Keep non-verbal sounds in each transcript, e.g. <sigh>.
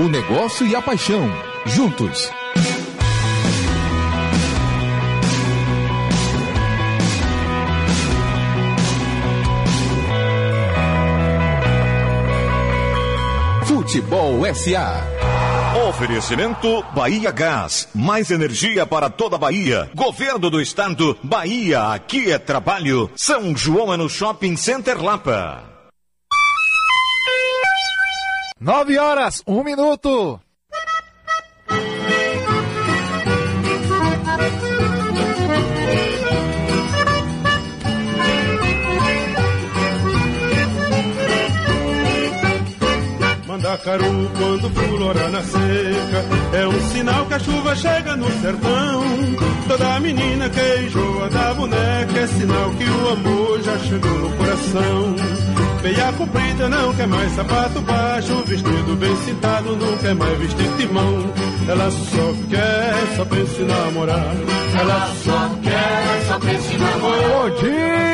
O negócio e a paixão, juntos. Futebol SA. Oferecimento Bahia Gás. Mais energia para toda Bahia. Governo do Estado. Bahia, aqui é trabalho. São João é no Shopping Center Lapa. Nove horas, um minuto. Mandacaru quando fulora na seca É um sinal que a chuva chega no sertão Toda menina que enjoa da boneca É sinal que o amor já chegou no coração Meia comprida não quer mais sapato baixo Vestido bem cintado não quer mais vestir timão Ela só quer, só pensa em namorar Ela só quer, só pensa em namorar Bom dia!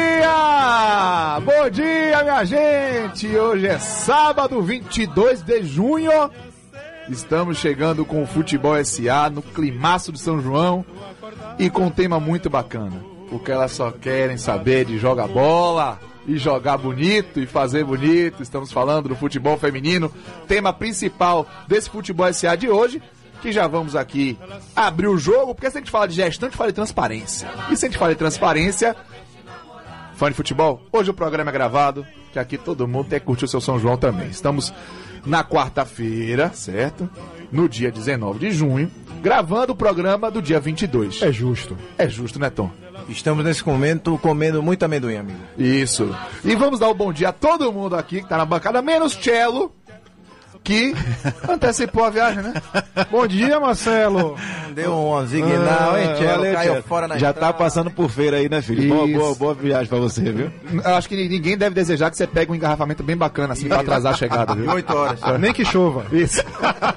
Bom dia, minha gente! Hoje é sábado, 22 de junho. Estamos chegando com o Futebol SA no climaço de São João e com um tema muito bacana. Porque elas só querem saber de jogar bola e jogar bonito e fazer bonito. Estamos falando do futebol feminino, tema principal desse Futebol SA de hoje. Que já vamos aqui abrir o jogo, porque se a gente fala de gestão, a gente fala de transparência. E se a gente fala de transparência, fã de futebol, hoje o programa é gravado, que aqui todo mundo tem que curtir o seu São João também. Estamos na quarta-feira, certo? No dia 19 de junho, gravando o programa do dia 22. É justo. É justo, né, Tom? Estamos nesse momento comendo muito amendoim, amigo. Isso. E vamos dar o bom dia a todo mundo aqui que tá na bancada, menos Cello, que antecipou a viagem, né? Bom dia, Marcelo. Deu um zignal, hein, Tchelo? valeu, Caiu fora na Já estrada. tá passando por feira aí, né, filho? Boa, Isso. boa, boa viagem pra você, viu? Eu acho que ninguém deve desejar que você pegue um engarrafamento bem bacana, assim, pra atrasar a chegada, viu? Oito horas. <laughs> Nem que chova. Isso.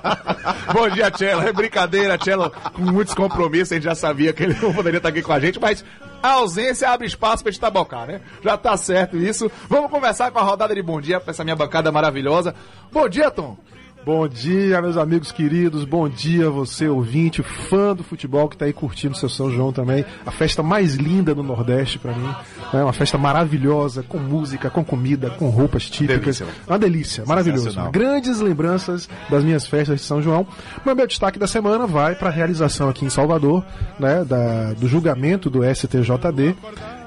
<laughs> Bom dia, Tchelo. É brincadeira, Tchelo, com muitos compromissos, a gente já sabia que ele não poderia estar aqui com a gente, mas a ausência abre espaço pra gente tabocar, né? Já tá certo isso. Vamos começar com a rodada de bom dia pra essa minha bancada maravilhosa. Bom dia, Tom. Bom dia, meus amigos queridos. Bom dia, você ouvinte, fã do futebol que tá aí curtindo seu São João também. A festa mais linda do Nordeste pra mim. É uma festa maravilhosa, com música, com comida, com roupas típicas. Delícia. Uma delícia, maravilhoso. Grandes lembranças das minhas festas de São João. Mas meu destaque da semana vai para a realização aqui em Salvador, né, da, do julgamento do STJD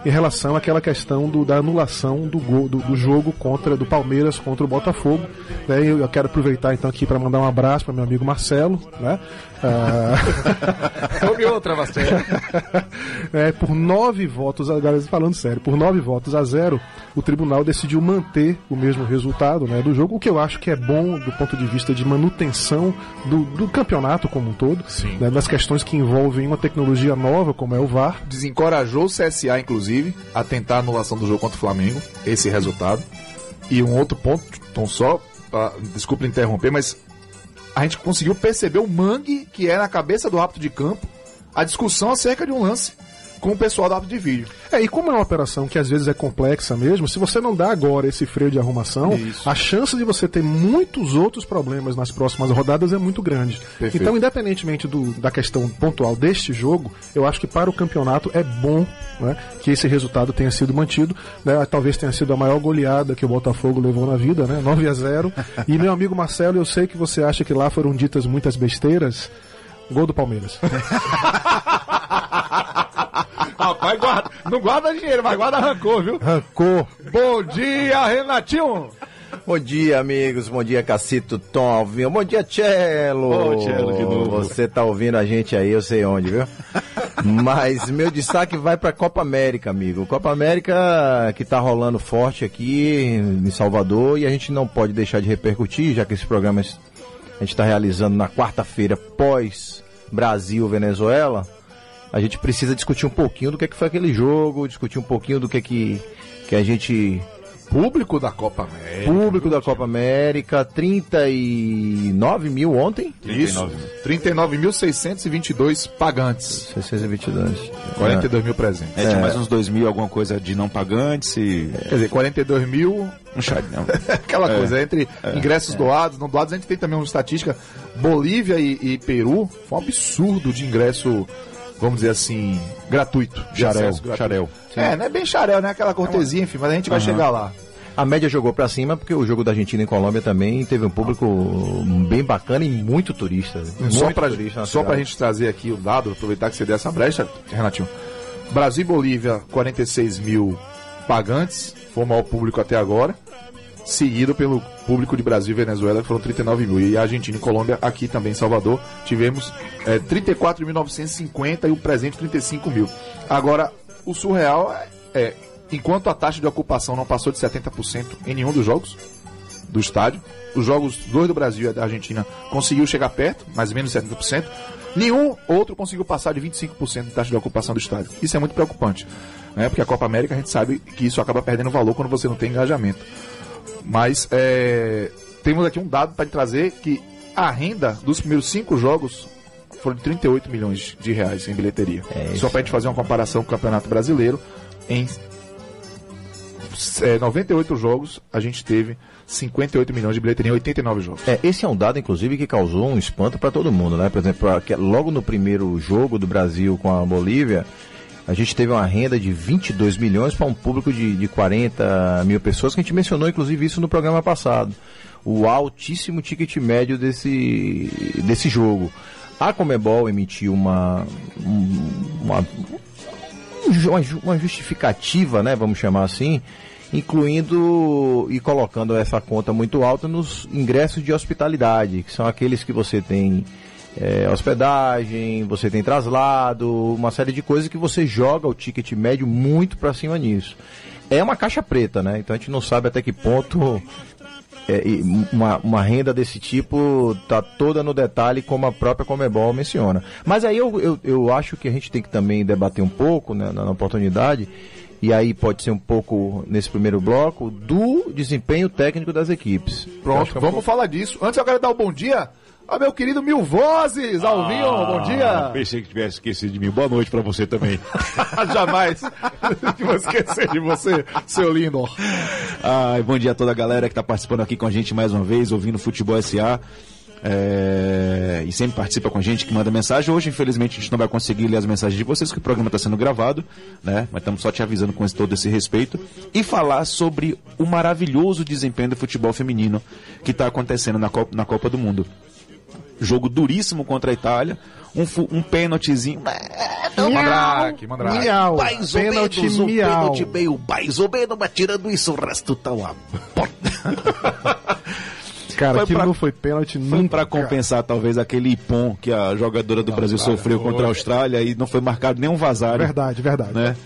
em relação àquela questão do- da anulação do, gol, do, do jogo contra do Palmeiras contra o Botafogo. Né, eu, eu quero aproveitar então aqui para mandar um abraço para meu amigo Marcelo, né? <laughs> Houve outra, Marcelo. <laughs> é, por nove votos, agora falando sério, por nove votos a zero, o tribunal decidiu manter o mesmo resultado né, do jogo, o que eu acho que é bom do ponto de vista de manutenção do, do campeonato como um todo, Sim. né, das questões que envolvem uma tecnologia nova como é o VAR. Desencorajou o CSA, inclusive, a tentar a anulação do jogo contra o Flamengo, esse resultado. E um outro ponto, Tom, só, ah, desculpa interromper, mas a gente conseguiu perceber o mangue que é na cabeça do árbitro de campo a discussão acerca de um lance com o pessoal árbitro de vídeo. É, e como é uma operação que às vezes é complexa mesmo, se você não dá agora esse freio de arrumação, Isso. a chance de você ter muitos outros problemas nas próximas rodadas é muito grande. Perfeito. Então, independentemente do- da questão pontual deste jogo, eu acho que para o campeonato é bom né, que esse resultado tenha sido mantido. né, talvez tenha sido a maior goleada que o Botafogo levou na vida, né, 9 a 0 <laughs> E meu amigo Marcelo, eu sei que você acha que lá foram ditas muitas besteiras. Gol do Palmeiras. <laughs> Rapaz, guarda, não guarda dinheiro, mas guarda rancor, viu? Rancor. Bom dia, Renatinho! Bom dia, amigos. Bom dia, Cacito Tom Alvinho. Bom dia, Cello. Ô, Cello, de novo. Você tá ouvindo a gente aí, eu sei onde, viu? <laughs> Mas meu destaque vai pra Copa América, amigo. Copa América que tá rolando forte aqui em Salvador e a gente não pode deixar de repercutir, já que esse programa a gente tá realizando na quarta-feira pós Brasil-Venezuela. A gente precisa discutir um pouquinho do que, que foi aquele jogo, discutir um pouquinho do que, que, que a gente Público da Copa América. Público da Copa América, 39 mil ontem. Isso. 39.622 pagantes. 622. 42 mil presentes. É, tinha mais uns 2 mil, alguma coisa de não pagantes e. Quer dizer, 42 mil. Um chá, não. <laughs> Aquela coisa, entre ingressos doados, não doados, a gente tem também uma estatística. Bolívia e, e Peru, foi um absurdo de ingresso, vamos dizer assim, gratuito. Xarel, gratuito. xarel. É, não é bem xarel, né? Aquela cortesia, enfim, mas a gente vai chegar lá. A média jogou pra cima porque o jogo da Argentina e Colômbia também teve um público bem bacana e muito turista. Muito Só pra, turista na só pra gente trazer aqui o dado, aproveitar que você deu essa brecha, Renatinho. Brasil e Bolívia, 46 mil pagantes, foi o maior público até agora. Seguido pelo público de Brasil e Venezuela, que foram 39 mil. E Argentina e Colômbia, aqui também em Salvador, tivemos é, 34.950 e o presente 35 mil. Agora, o surreal é, é, enquanto a taxa de ocupação não passou de 70% em nenhum dos jogos, do estádio. Os jogos dois do Brasil e da Argentina conseguiu chegar perto, mais ou menos 70%. Nenhum outro conseguiu passar de 25% de taxa de ocupação do estádio. Isso é muito preocupante. Né? Porque a Copa América a gente sabe que isso acaba perdendo valor quando você não tem engajamento. Mas é, temos aqui um dado para trazer que a renda dos primeiros cinco jogos foram de 38 milhões de reais em bilheteria. Só para a gente fazer uma comparação com o Campeonato Brasileiro, em é, 98 jogos, a gente teve 58 milhões de bilheteria em 89 jogos. É, esse é um dado, inclusive, que causou um espanto para todo mundo, né? Por exemplo, logo no primeiro jogo do Brasil com a Bolívia, a gente teve uma renda de 22 milhões para um público de, de 40 mil pessoas, que a gente mencionou, inclusive, isso no programa passado. O altíssimo ticket médio desse, desse jogo. A Comebol emitiu uma, um- uma, um uma justificativa, né, vamos chamar assim, incluindo e colocando essa conta muito alta nos ingressos de hospitalidade, que são aqueles que você tem é, hospedagem, você tem traslado, uma série de coisas que você joga o ticket médio muito para cima nisso. É uma caixa preta, né? Então a gente não sabe até que ponto é, uma, uma renda desse tipo tá toda no detalhe, como a própria Comebol menciona. Mas aí eu, eu, eu acho que a gente tem que também debater um pouco né, na, na oportunidade, e aí pode ser um pouco nesse primeiro bloco, do desempenho técnico das equipes. Pronto, é um vamos falar disso. Antes eu quero dar o bom dia ao meu querido Mil Vozes, Alvinho, bom dia. Pensei que tivesse esquecido de mim. Boa noite pra você também. <laughs> Jamais que <laughs> vou esquecer de você, seu lindo. Ai, bom dia a toda a galera que está participando aqui com a gente mais uma vez, ouvindo Futebol SA. É, e sempre participa com a gente, que manda mensagem. Hoje, infelizmente, a gente não vai conseguir ler as mensagens de vocês, que o programa está sendo gravado, né? Mas estamos só te avisando com esse- todo esse respeito. E falar sobre o maravilhoso desempenho do futebol feminino que está acontecendo na Copa, na Copa do Mundo. Jogo duríssimo contra a Itália, um, um pênaltizinho. Mandrake, Mandrake. Miau. Mais ou Pênalti menos, um pênalti meio mais ou menos, mas tirando isso, o resto tá uma <laughs> Cara, Foi aquilo pra- não foi pênalti Foi nunca. pra compensar, talvez, aquele ipom que a jogadora do Brasil sofreu contra a Austrália e não foi marcado nenhum vazário. Verdade, verdade. Né?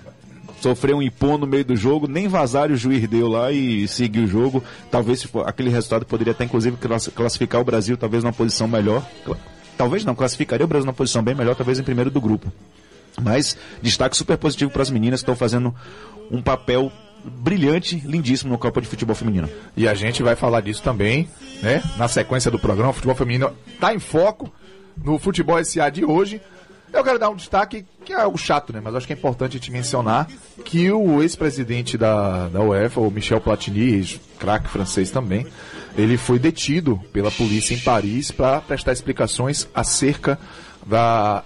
Sofreu um ipom no meio do jogo, nem vazário o juiz deu lá e seguiu o jogo. Talvez aquele resultado poderia até, inclusive, class- classificar o Brasil talvez numa posição melhor. Talvez não, classificaria o Brasil numa posição bem melhor, talvez em primeiro do grupo. Mas destaque super positivo para as meninas que estão fazendo um papel brilhante, lindíssimo no Copa de Futebol Feminino. E a gente vai falar disso também, né? Na sequência do programa, o futebol feminino tá em foco no futebol SA de hoje. Eu quero dar um destaque, que é algo chato, né? Mas acho que é importante gente mencionar que o ex-presidente da, da UEFA, o Michel Platini, craque francês também, ele foi detido pela polícia em Paris para prestar explicações acerca da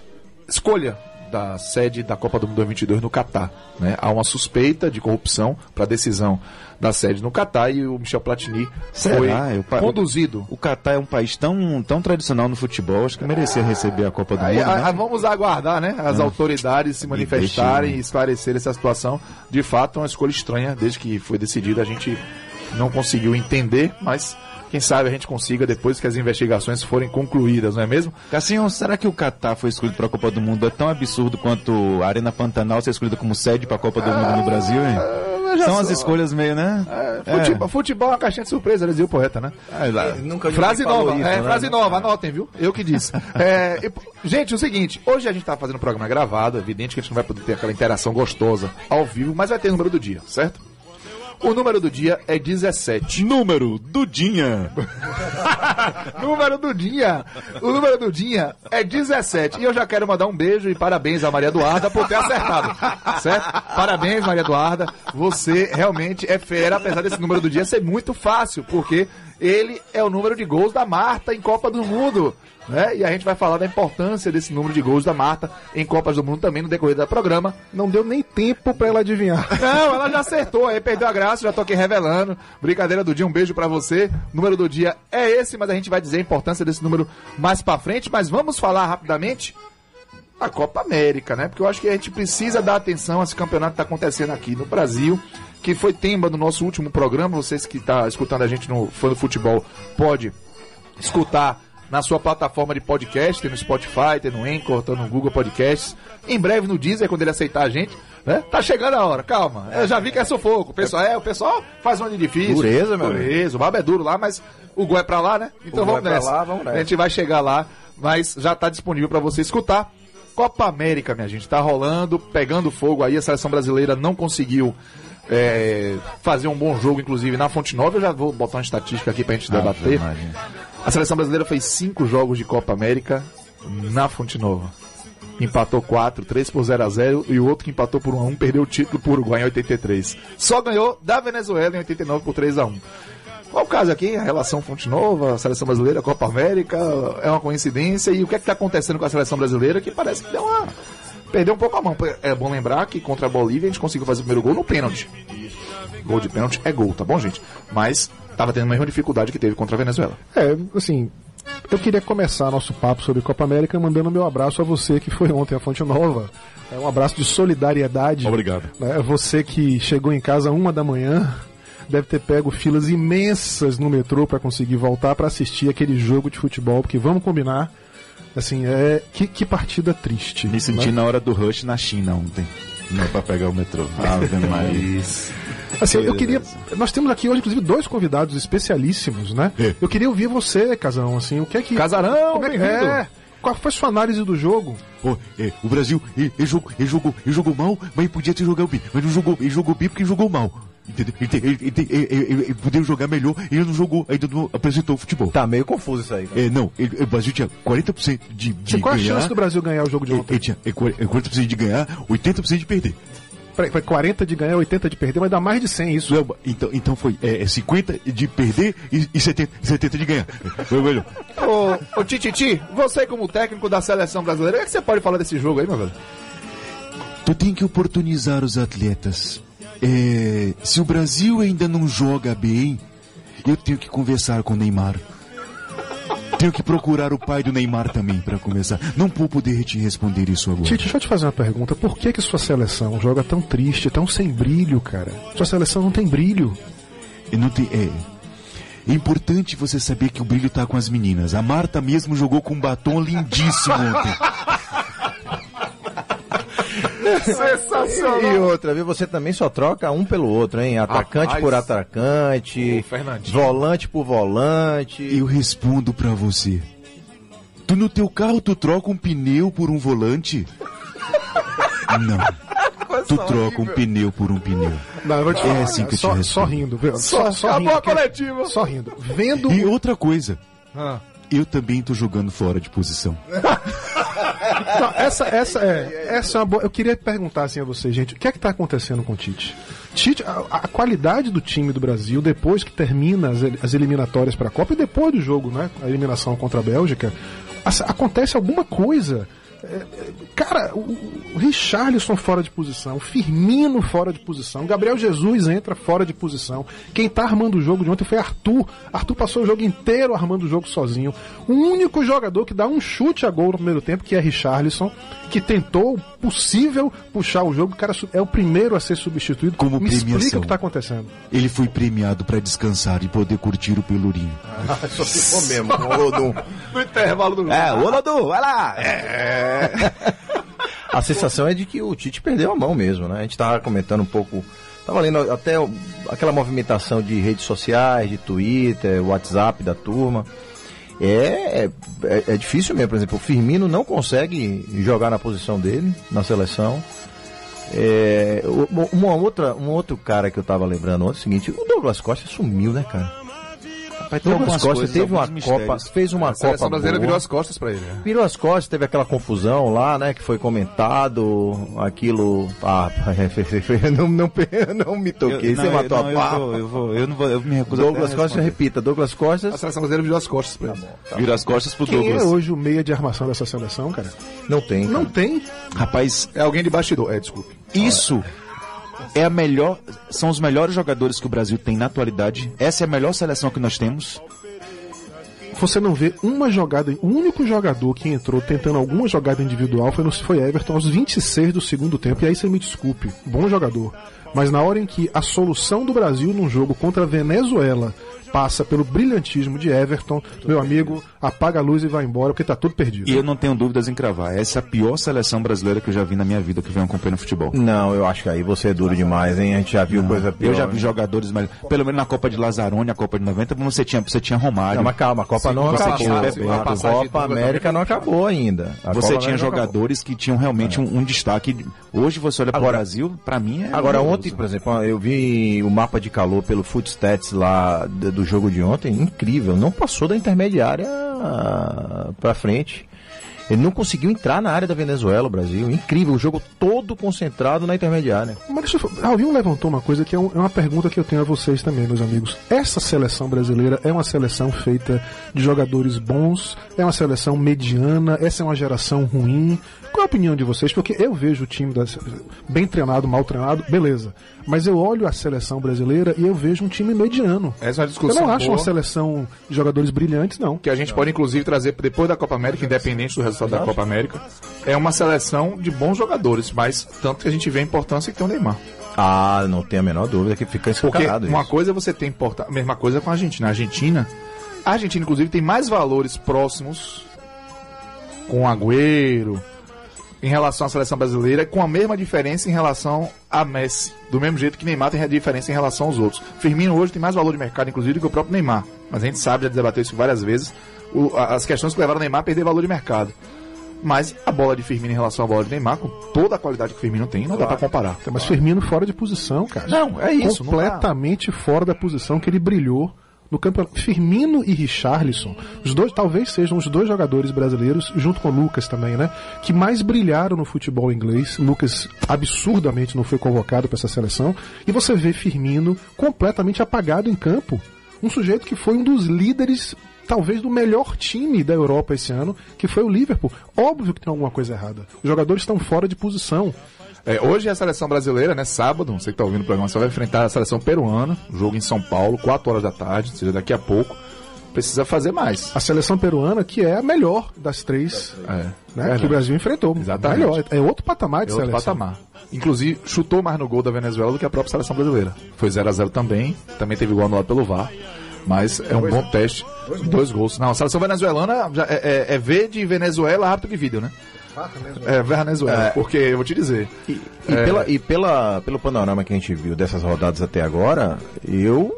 escolha da sede da Copa do Mundo 2022 no Catar. Né? Há uma suspeita de corrupção para a decisão da sede no Catar e o Michel Platini Será? foi pa- conduzido. O Catar é um país tão, tão tradicional no futebol, acho que merecia receber a Copa do Mundo. a- né? a- vamos aguardar, né? As autoridades se manifestarem e esclarecer essa situação. De fato, é uma escolha estranha, desde que foi decidida, a gente não conseguiu entender, mas quem sabe a gente consiga depois que as investigações forem concluídas, não é mesmo? Cassinho, será que o Catar foi escolhido para a Copa do Mundo? É tão absurdo quanto a Arena Pantanal ser escolhida como sede para a Copa do Mundo no Brasil, hein? já São as escolhas meio, né? Futebol, futebol é uma caixinha de surpresa, dizia o poeta, né? É, Frase nova, isso, é, né? frase nova, anotem, viu? Eu que disse. É, e, gente, o seguinte, hoje a gente tá fazendo um programa gravado, é evidente que a gente não vai poder ter aquela interação gostosa ao vivo, mas vai ter o número do dia, certo? O número do dia é 17. Número do Dinha. <laughs> número do dia. O número do dia é 17. E eu já quero mandar um beijo e parabéns a Maria Eduarda por ter acertado. Certo? Parabéns, Maria Eduarda. Você realmente é fera, apesar desse número do dia ser muito fácil, porque ele é o número de gols da Marta em Copa do Mundo. Né? E a gente vai falar da importância desse número de gols da Marta em Copas do Mundo também no decorrer do programa. Não deu nem tempo pra ela adivinhar. <laughs> Não, ela já acertou, aí perdeu a graça, já tô aqui revelando. Brincadeira do dia, um beijo para você. O número do dia é esse, mas a gente vai dizer a importância desse número mais para frente. Mas vamos falar rapidamente a Copa América, né? Porque eu acho que a gente precisa dar atenção a esse campeonato que está acontecendo aqui no Brasil, que foi tema do nosso último programa. Vocês que estão tá escutando a gente no Fã do Futebol pode escutar na sua plataforma de podcast, tem no Spotify, tem no Anchor, tem no Google Podcasts. Em breve no Deezer, quando ele aceitar a gente. Né? Tá chegando a hora, calma. Eu já vi que é sufoco. O pessoal, é, o pessoal faz um ano difícil. Dureza, meu Dureza, o babo é duro lá, mas o gol é pra lá, né? Então vamos é nessa. lá, vamos nessa. A gente vai chegar lá, mas já tá disponível para você escutar. Copa América, minha gente, tá rolando, pegando fogo aí. A seleção brasileira não conseguiu é, fazer um bom jogo, inclusive na Fonte Nova. Eu já vou botar uma estatística aqui pra gente debater. A seleção brasileira fez cinco jogos de Copa América na Fonte Nova. Empatou 4, 3 por 0 a 0 e o outro que empatou por 1 a 1 perdeu o título por Uruguai em 83. Só ganhou da Venezuela em 89 por 3 a 1. Qual o caso aqui? A relação Fonte Nova, seleção brasileira, Copa América, é uma coincidência. E o que é que está acontecendo com a seleção brasileira que parece que deu uma. Perdeu um pouco a mão. É bom lembrar que contra a Bolívia a gente conseguiu fazer o primeiro gol no pênalti. Gol de pênalti é gol, tá bom, gente? Mas tava tendo a mesma dificuldade que teve contra a Venezuela. É, assim, eu queria começar nosso papo sobre Copa América mandando meu abraço a você que foi ontem à Fonte Nova. É um abraço de solidariedade. Obrigado. Né? Você que chegou em casa uma da manhã, deve ter pego filas imensas no metrô para conseguir voltar para assistir aquele jogo de futebol, porque vamos combinar, assim, é que, que partida triste. Me senti né? na hora do rush na China ontem. Não pra pegar o metrô. Ave <laughs> Maria. Assim, eu queria. Nós temos aqui hoje, inclusive, dois convidados especialíssimos, né? É. Eu queria ouvir você, Casão, assim, o que é que. Casarão, como é que é? Qual foi a sua análise do jogo? Pô, é, o Brasil, ele, ele jogou, ele, jogou, ele jogou mal, mas ele podia ter jogado bem. Mas não jogou, ele jogou bem porque jogou mal. Entendeu? Ele, ele, ele, ele, ele, ele, ele poderia jogar melhor e ele não jogou, ainda não apresentou o futebol. Tá meio confuso isso aí. cara. É, não, ele- o Brasil tinha 40% de, de Qual a ganhar. chance do Brasil ganhar o jogo de ontem? ele tinha é, 40% de ganhar, 80% de perder. Peraí, Foi 40 de ganhar, 80 de perder, mas dá mais de 100 isso. Não, então, então foi é, é 50 de perder e, e 70, 70 de ganhar. Foi melhor. <laughs> Ô, ô Tititi, você como técnico da seleção brasileira, o que, é que você pode falar desse jogo aí, meu velho? Tu tem que oportunizar os atletas. É, se o Brasil ainda não joga bem, eu tenho que conversar com o Neymar. Tenho que procurar o pai do Neymar também para começar. Não vou poder te responder isso agora. Tite, deixa eu te fazer uma pergunta. Por que que sua seleção joga tão triste, tão sem brilho, cara? Sua seleção não tem brilho. E não tem- é, é importante você saber que o brilho tá com as meninas. A Marta mesmo jogou com um batom lindíssimo ontem. <laughs> Sensacional. E outra, viu? Você também só troca um pelo outro, hein? Atacante Rapaz. por atacante, volante por volante. Eu respondo pra você. Tu no teu carro tu troca um pneu por um volante? Não. Tu troca um pneu por um pneu. Não, eu vou te É falar, assim que eu te só, respondo. só rindo, viu? Só, só Acabou rindo. a que- coletiva. Só rindo. Vendo. E outra coisa, Ah. eu também tô jogando fora de posição. <laughs> Essa, essa é, essa é uma boa. Eu queria perguntar assim a você, gente, o que é que tá acontecendo com o Tite? Tite, a, a qualidade do time do Brasil depois que termina as, as eliminatórias para a Copa e depois do jogo, né, a eliminação contra a Bélgica, as- acontece alguma coisa. É, é, cara, o, Richarlison fora de posição, o Firmino fora de posição, Gabriel Jesus entra fora de posição. Quem tá armando o jogo de ontem foi Arthur. Arthur passou o jogo inteiro armando o jogo sozinho. O único jogador que dá um chute a gol no primeiro tempo, que é Richarlison, que tentou o possível puxar o jogo. O cara é o primeiro a ser substituído. Como Me explica premiação. o que tá acontecendo. Ele foi premiado pra descansar e poder curtir o pelourinho. Só ficou mesmo, o Rodum. <laughs> No intervalo do jogo. É, ô Lodu, vai lá! A sensação é de que o Tite perdeu a mão mesmo, né? A gente tava comentando um pouco. Tava lendo até aquela movimentação de redes sociais, de Twitter, WhatsApp da turma. É, é, é difícil mesmo, por exemplo, o Firmino não consegue jogar na posição dele, na seleção. É, uma outra, um outro cara que eu tava lembrando ontem é o seguinte, o Douglas Costa sumiu, né, cara? Tem Douglas algumas Costa coisas, teve uma alguns Copa, mistérios. fez uma A seleção Copa brasileira boa. virou as costas pra ele. né? Virou as costas, teve aquela confusão lá, né? Que foi comentado, aquilo. Ah, <laughs> não, não, não me toquei, Eu- você não, matou eu, a não, pau. eu, vou, eu, vou, eu não vou, eu me recuso Douglas a Costa, responder. repita, Douglas A Costa seleção brasileira virou as costas pra ele. Vira as costas pro Quem Douglas. é hoje o meia de armação dessa seleção, cara? não tem. Não cara. tem. Rapaz, É alguém de bastidor. É, desculpe. isso é a melhor. São os melhores jogadores que o Brasil tem na atualidade. Essa é a melhor seleção que nós temos. Você não vê uma jogada. O único jogador que entrou tentando alguma jogada individual foi, foi Everton aos 26 do segundo tempo. E aí você me desculpe, bom jogador. Mas na hora em que a solução do Brasil num jogo contra a Venezuela passa pelo brilhantismo de Everton, meu amigo, apaga a luz e vai embora porque tá tudo perdido. E eu não tenho dúvidas em cravar. Essa é a pior seleção brasileira que eu já vi na minha vida que vem acompanhando futebol. Não, eu acho que aí você é duro demais, hein? A gente já viu coisa pior. Eu já vi jogadores, mas pelo menos na Copa de Lazarone, a Copa de 90, você tinha, você tinha Romário. Não, mas calma, a Copa não você acabou. tinha A. Copa América não acabou ainda. A Você Copa tinha não jogadores que tinham realmente um, um destaque. Hoje você olha para o Brasil, pra mim é. Agora, ontem, por exemplo, eu vi o mapa de calor pelo Footstats lá d- do jogo de ontem, incrível. Não passou da intermediária pra frente. Ele não conseguiu entrar na área da Venezuela, o Brasil. Incrível, o jogo todo concentrado na intermediária. Eu falar. Alvinho levantou uma coisa que é, um- é uma pergunta que eu tenho a vocês também, meus amigos. Essa seleção brasileira é uma seleção feita de jogadores bons? É uma seleção mediana? Essa é uma geração ruim? Qual é a opinião de vocês? Porque eu vejo o time da, bem treinado, mal treinado, beleza. Mas eu olho a seleção brasileira e eu vejo um time mediano. Essa é uma Eu discussão não acho boa, uma seleção de jogadores brilhantes, não. que a gente pode inclusive trazer depois da Copa América, independente do resultado da Copa América. É uma seleção de bons jogadores, mas tanto que a gente vê a importância que tem o Neymar. Ah, não tem a menor dúvida que fica Porque escancarado uma isso. coisa é você tem importância, a mesma coisa com a Argentina. A Argentina, a Argentina inclusive tem mais valores próximos com o Agüero em relação à seleção brasileira, com a mesma diferença em relação a Messi. Do mesmo jeito que Neymar tem a diferença em relação aos outros. Firmino hoje tem mais valor de mercado, inclusive, do que o próprio Neymar. Mas a gente sabe, já debateu isso várias vezes, o- as questões que levaram o Neymar a perder valor de mercado. Mas a bola de Firmino em relação à bola de Neymar, com toda a qualidade que o Firmino tem, não dá pra comparar. Mas Firmino fora de posição, cara. Não, é isso. Completamente fora da posição que ele brilhou no campeonato. Firmino e Richarlison, os dois talvez sejam os dois jogadores brasileiros, junto com o Lucas também, né? Que mais brilharam no futebol inglês. Lucas absurdamente não foi convocado para essa seleção. E você vê Firmino completamente apagado em campo. Um sujeito que foi um dos líderes talvez do melhor time da Europa esse ano, que foi o Liverpool. Óbvio que tem alguma coisa errada. Os jogadores estão fora de posição. É, hoje a seleção brasileira, né? Sábado, você que tá ouvindo o programa, você vai enfrentar a seleção peruana, jogo em São Paulo, 4 horas da tarde, ou seja, daqui a pouco. Precisa fazer mais. A seleção peruana, que é a melhor das três É, né, verdade. que o Brasil enfrentou. Exatamente. Melhor, é outro patamar de É outro seleção. patamar. Inclusive, chutou mais no gol da Venezuela do que a própria seleção brasileira. Foi 0 a 0 também, também teve gol anulado pelo VAR. Mas é um bom teste. Dois gols. Não, a seleção venezuelana é, é, é V de Venezuela, árbitro de vídeo, né? É, Venezuela. Porque, eu vou te dizer, E, e pela, e pela, pelo panorama que a gente viu dessas rodadas até agora, eu.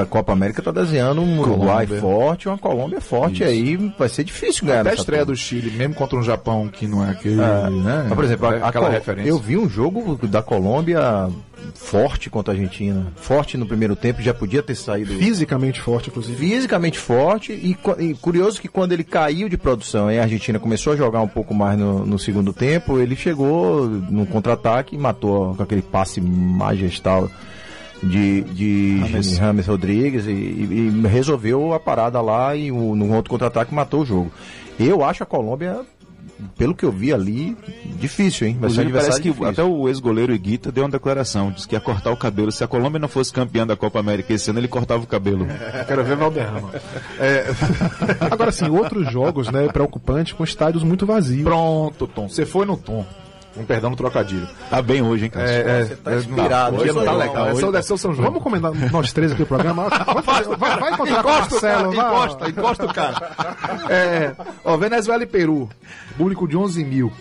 A Copa América tá desenhando um Uruguai forte, uma Colômbia forte aí. Vai ser difícil ganhar até a estreia turma. do Chile, mesmo contra um Japão que não é aquele, É. né? Mas, por exemplo, a, é a aquela Col- referência. eu vi um jogo da Colômbia forte contra a Argentina. Forte no primeiro tempo, já podia ter saído Fisicamente forte, inclusive. fisicamente forte e, e curioso que quando ele caiu de produção e a Argentina começou a jogar um pouco mais no, no segundo tempo, ele chegou num contra-ataque e matou com aquele passe majestal de, de James. James Rodrigues e, e- e resolveu a parada lá e o, num outro contra-ataque matou o jogo. Eu acho a Colômbia, pelo que eu vi ali, difícil, hein? Vai ser parece adversário que difícil. até o ex-goleiro Iguita deu uma declaração, disse que ia cortar o cabelo. Se a Colômbia não fosse campeã da Copa América esse ano, ele cortava o cabelo. <laughs> Quero ver Valderrama. É, Agora, sim, outros jogos, né, preocupantes, com estádios muito vazios. pronto, Tom. Você foi no Tom. Um perdão no trocadilho. Tá bem hoje, hein, Cássio? É, Você tá inspirado, Hoje não tá legal. hoje o São João. Vamos comentar nós três aqui o programa? <laughs> Vamos fazer- vai, vai encontrar com o Encosta o cara, Marcelo, vai. encosta, encosta o cara. É, ó, Venezuela e Peru, público de 11 mil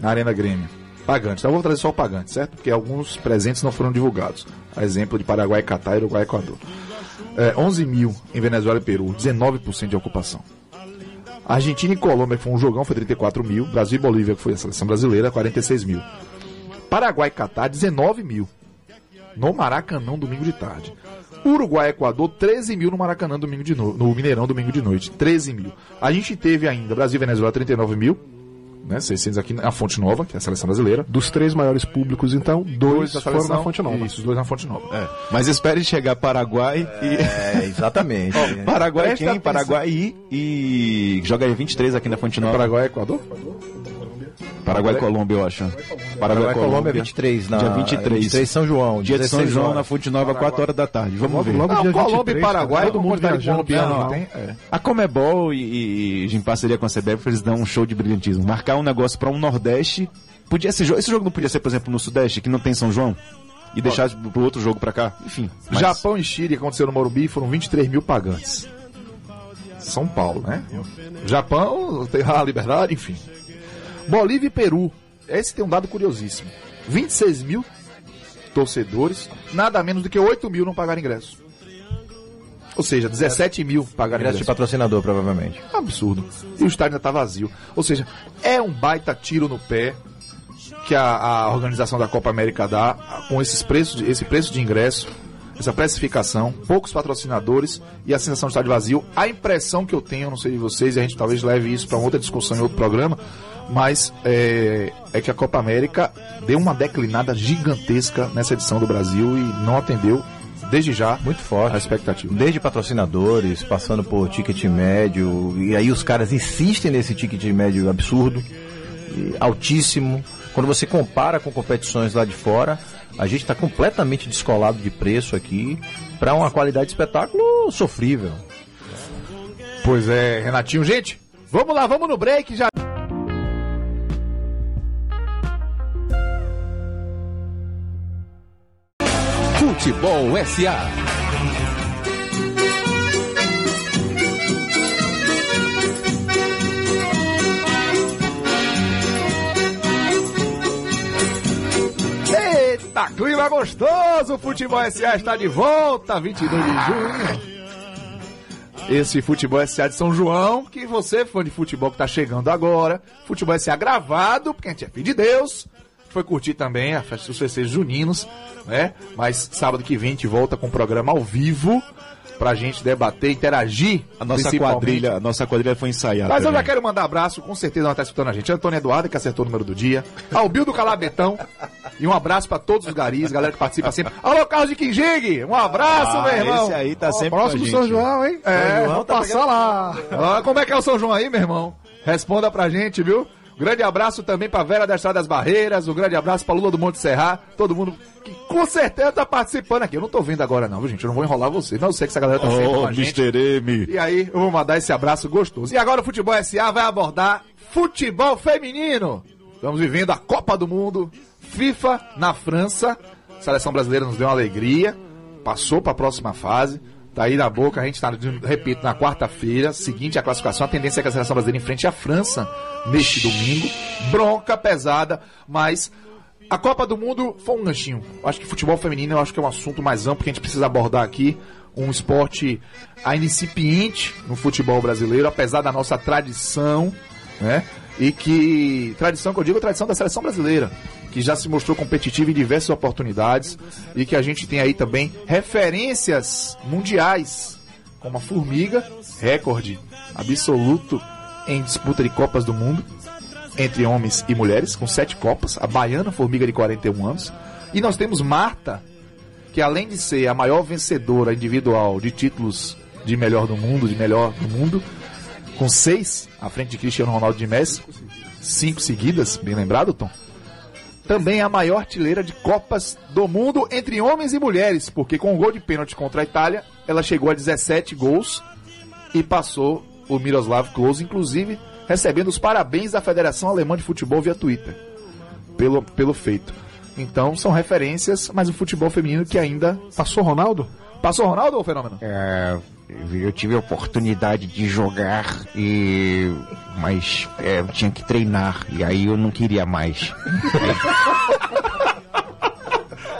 na Arena Grêmio. Pagantes, então eu vou trazer só o pagante, certo? Porque alguns presentes não foram divulgados. A exemplo de Paraguai, Catar, Uruguai e Equador. É, 11 mil em Venezuela e Peru, 19% de ocupação. Argentina e Colômbia, que foi um jogão, foi 34 mil. Brasil e Bolívia, que foi a seleção brasileira, 46 mil. Paraguai e Catar, 19 mil. No Maracanã, domingo de tarde. Uruguai e Equador, 13 mil no Maracanã, domingo de no... no Mineirão, domingo de noite. 13 mil. A gente teve ainda Brasil e Venezuela, 39 mil. Né, 600 aqui na Fonte Nova, que é a seleção brasileira. Dos três maiores públicos, então, dois, da foram seleção. na Fonte Nova. Isso, os dois na Fonte Nova. É. Mas espere chegar Paraguai É, exatamente. <laughs> Paraguai Presta quem? atenção. Paraguai e. e... Joga aí 23 aqui na Fonte Nova. Paraguai e Equador? Paraguai e Colômbia, eu acho. Paraguai Paraguai, e Colômbia, 23. Na, Dia 23. 23 São João. Dia de São 16 João horas. na Fonte Nova, 4 horas da tarde. Vamos Logo, ver. logo Não, dia Colômbia 23, e Paraguai, cara, todo mundo tá viajando lá. tem. É. A Comebol e, e em parceria com a CBF, eles dão um show de brilhantismo. Marcar um negócio para um Nordeste. Podia ser jo- esse jogo não podia ser, por exemplo, no Sudeste, que não tem São João? E deixar pro outro jogo pra cá? Enfim. mas- Japão e Chile, que aconteceu no Morumbi, foram 23 mil pagantes. São Paulo, né? Japão tem a liberdade, enfim. Bolívia e Peru. Esse tem um dado curiosíssimo. 26 mil torcedores, nada menos do que 8 mil não pagaram ingresso. Ou seja, 17 mil pagaram Ingresso de patrocinador, provavelmente. Absurdo. E o estádio ainda tá vazio. Ou seja, é um baita tiro no pé que a, a organização da Copa América dá com esses preços, de- esse preço de ingresso, essa precificação, poucos patrocinadores e a sensação de estádio vazio. A impressão que eu tenho, não sei de vocês, e a gente talvez leve isso para outra discussão em outro programa, mas é, é que a Copa América deu uma declinada gigantesca nessa edição do Brasil e não atendeu, desde já, Muito forte. a expectativa. Desde patrocinadores, passando por ticket médio, e aí os caras insistem nesse ticket médio absurdo, altíssimo. Quando você compara com competições lá de fora, a gente está completamente descolado de preço aqui para uma qualidade de espetáculo sofrível. Pois é, Renatinho. Gente, vamos lá, vamos no break já. Futebol SA. Eita, clima gostoso! O Futebol SA está de volta, 22 de junho. Esse Futebol SA de São João, que você, fã de futebol que tá chegando agora, Futebol SA gravado, porque a gente é filho de Deus, foi curtir também a festa dos festejos juninos, né? Mas sábado que vem a gente volta com o programa ao vivo pra gente debater, interagir. A nossa quadrilha, a nossa quadrilha foi ensaiada. Mas eu já também. quero mandar abraço, com certeza ela tá escutando a gente. Antônio Eduardo, que acertou o número do dia. Ao Bill do Calabetão. E um abraço pra todos os garis, galera que participa sempre. Alô, Carlos de Quinjigue! Um abraço, Ah, meu irmão! esse aí tá sempre Próximo São. João, hein? É, vamos passar lá. Ah, como é que é o São João aí, meu irmão? Responda pra gente, viu? Grande abraço também pra Vera da Estrada das Barreiras, um grande abraço pra Lula do Monte Serra, todo mundo que com certeza tá participando aqui. Eu não tô vendo agora não, viu, gente? Eu não vou enrolar você. Não eu sei que essa galera tá sempre Oh, a gente. Mr. M. E aí, eu vou mandar esse abraço gostoso. E agora o Futebol SA vai abordar futebol feminino. Estamos vivendo a Copa do Mundo, FIFA na França. A seleção brasileira nos deu uma alegria, passou para a próxima fase. Tá aí na boca, a gente tá, repito, na quarta-feira, seguinte a classificação, a tendência é que a seleção brasileira enfrente a França neste domingo. Bronca pesada, mas a Copa do Mundo foi um ganchinho. Acho que futebol feminino eu acho que é um assunto mais amplo que a gente precisa abordar aqui. Um esporte ainda incipiente no futebol brasileiro, apesar da nossa tradição, né? E que. Tradição que eu digo, a tradição da seleção brasileira, que já se mostrou competitiva em diversas oportunidades e que a gente tem aí também referências mundiais, como a Formiga, recorde absoluto em disputa de Copas do Mundo entre homens e mulheres, com sete copas, a baiana formiga de 41 anos. E nós temos Marta, que além de ser a maior vencedora individual de títulos de melhor do mundo, de melhor do mundo, com seis à frente de Cristiano Ronaldo de Messi, cinco seguidas, bem lembrado, Tom. Também a maior artilheira de Copas do Mundo entre homens e mulheres, porque com o gol de pênalti contra a Itália, ela chegou a 17 gols e passou o Miroslav Klose, inclusive recebendo os parabéns da Federação Alemã de Futebol via Twitter pelo, pelo feito. Então são referências, mas o futebol feminino que ainda. Passou Ronaldo? Passou Ronaldo ou fenômeno? É, eu tive a oportunidade de jogar e mas é, eu tinha que treinar e aí eu não queria mais. <laughs>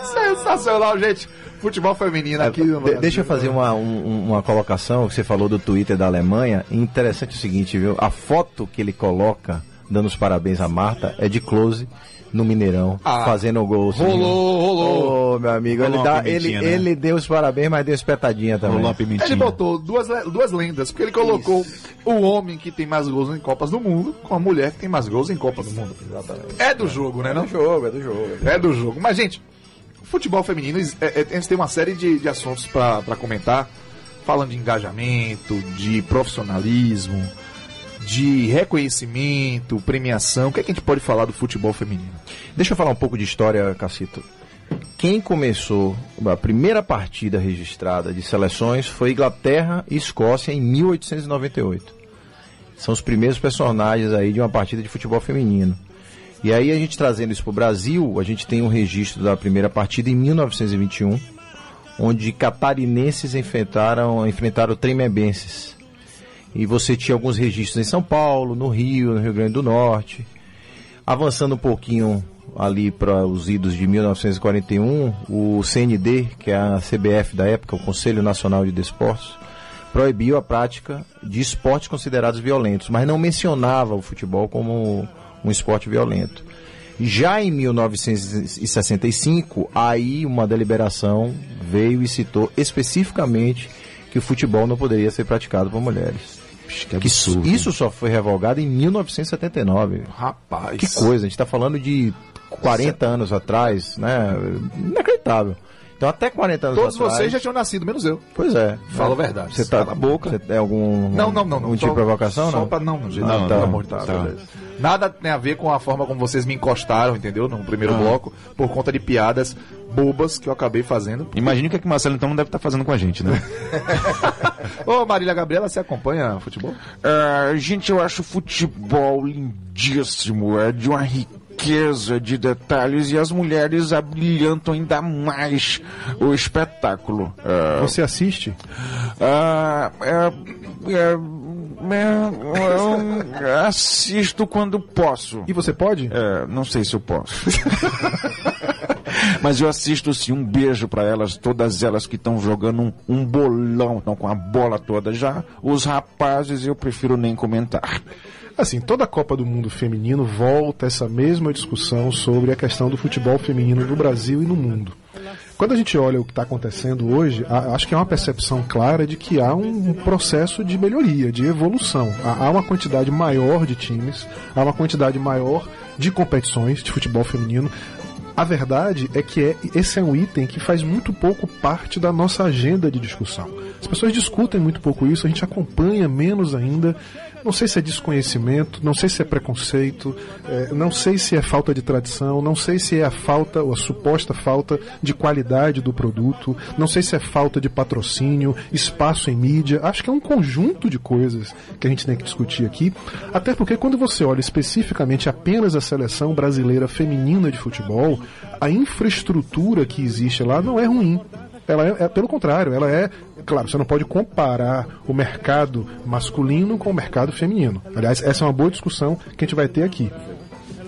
Sensacional, gente. Futebol feminino aqui De- Brasil. deixa eu fazer uma, um- uma colocação que você falou do Twitter da Alemanha. Interessante o seguinte, viu? A foto que ele coloca dando os parabéns a Marta, é de close no Mineirão, Ah, fazendo gol. Rolou, rolou. Ô, meu amigo, ele, Rolou uma dá, ele, né? ele deu os parabéns, mas deu espetadinha também. Rolou pimentinha. Ele botou duas, duas lendas, porque ele colocou o homem que tem mais gols em Copas do Mundo com a mulher que tem mais gols em Copas do Mundo. É do jogo, né? Não? jogo, é do jogo. É do jogo. Mas, gente, futebol feminino, é, é, a gente tem uma série de, de assuntos pra comentar, falando de engajamento, de profissionalismo, de reconhecimento, premiação. O que, é que a gente pode falar do futebol feminino? Deixa eu falar um pouco de história, Cacito. Quem começou a primeira partida registrada de seleções foi Inglaterra e Escócia em 1898. São os primeiros personagens aí de uma partida de futebol feminino. E aí a gente trazendo isso para o Brasil, a gente tem um registro da primeira partida em 1921, onde catarinenses enfrentaram, enfrentaram tremebenses. E você tinha alguns registros em São Paulo, no Rio, no Rio Grande do Norte. Avançando um pouquinho ali para os idos de 1941, o CND, que é a CBF da época, o Conselho Nacional de Desportos, proibiu a prática de esportes considerados violentos, mas não mencionava o futebol como um esporte violento. Já em 1965, aí uma deliberação veio e citou especificamente que o futebol não poderia ser praticado por mulheres. Que Que isso, isso só foi revogado em 1979. Rapaz. Que coisa, a gente está falando de 40 anos atrás, né? Inacreditável. Então até 40 anos Todos atrás. vocês já tinham nascido, menos eu. Pois é. Fala a verdade. Você tá Cala a boca. Você tem algum Não, não, não. não. um tipo de provocação, só não? Pra, não, não, Não, não, tá, pelo amor de tá, beleza. Nada tem a ver com a forma como vocês me encostaram, entendeu? No primeiro bloco, por conta de piadas bobas que eu acabei fazendo. Imagina o que, é que Marcelo então não deve estar fazendo com a gente, né? <laughs> Ô, Marília Gabriela, você acompanha futebol? Ah, gente, eu acho futebol lindíssimo, é de uma riqueza de detalhes e as mulheres abrilhantam ainda mais o espetáculo. Ah, Você assiste? ah, é, é, é, eu assisto quando posso. E você pode? É, não sei se eu posso. Mas eu assisto sim, um beijo pra elas, todas elas que estão jogando um, um bolão, estão com a bola toda já. Os rapazes eu prefiro nem comentar. Assim, toda a Copa do Mundo feminino volta a essa mesma discussão sobre a questão do futebol feminino no Brasil e no mundo. Quando a gente olha o que está acontecendo hoje, a- acho que há uma percepção clara de que há um processo de melhoria, de evolução. Há há uma quantidade maior de times, há uma quantidade maior de competições de futebol feminino. A verdade é que é- esse é um item que faz muito pouco parte da nossa agenda de discussão. As pessoas discutem muito pouco isso, a gente acompanha menos ainda. Não sei se é desconhecimento, não sei se é preconceito, eh, não sei se é falta de tradição, não sei se é a falta ou a suposta falta de qualidade do produto, não sei se é falta de patrocínio, espaço em mídia. Acho que é um conjunto de coisas que a gente tem que discutir aqui. Até porque quando você olha especificamente apenas a seleção brasileira feminina de futebol, a infraestrutura que existe lá não é ruim. Ela é, é pelo contrário, ela é. Claro, você não pode comparar o mercado masculino com o mercado feminino. Aliás, essa é uma boa discussão que a gente vai ter aqui.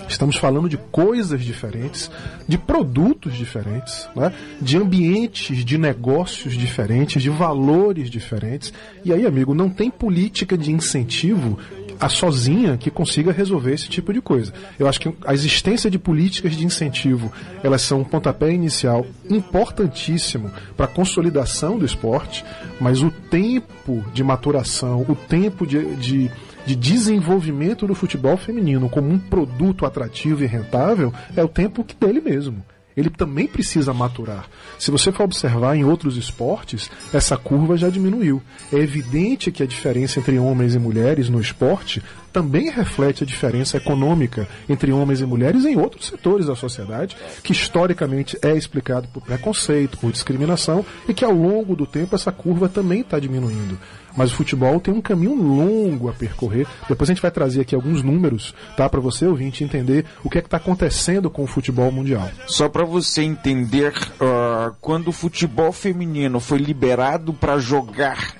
Estamos falando de coisas diferentes, de produtos diferentes, né? de ambientes de negócios diferentes, de valores diferentes. E aí, amigo, não tem política de incentivo a sozinha que consiga resolver esse tipo de coisa. Eu acho que a existência de políticas de incentivo, elas são um pontapé inicial importantíssimo para a consolidação do esporte, mas o tempo de maturação, o tempo de, de de desenvolvimento do futebol feminino como um produto atrativo e rentável é o tempo que dele mesmo. Ele também precisa maturar. Se você for observar em outros esportes, essa curva já diminuiu. É evidente que a diferença entre homens e mulheres no esporte também reflete a diferença econômica entre homens e mulheres em outros setores da sociedade, que historicamente é explicado por preconceito, por discriminação, e que ao longo do tempo essa curva também está diminuindo. Mas o futebol tem um caminho longo a percorrer. Depois a gente vai trazer aqui alguns números, tá, para você ouvinte entender o que é que está acontecendo com o futebol mundial. Só pra você entender, ah, quando o futebol feminino foi liberado pra jogar,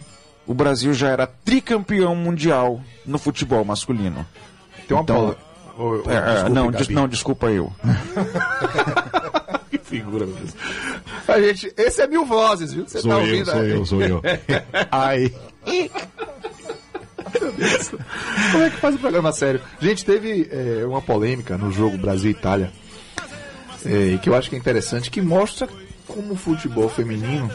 o Brasil já era tricampeão mundial no futebol masculino. Tem uma Então, bola. Ô, ô, É, é, desculpe, não, des- não, desculpa eu. <laughs> Que figura, Deus. A gente, esse é mil vozes, viu? Você Sou tá eu, ouvindo? sou eu, sou eu. <laughs> Ai. Como é que faz o programa sério? Gente, teve é, uma polêmica no jogo Brasil e Itália, é, que eu acho que é interessante, que mostra como o futebol feminino.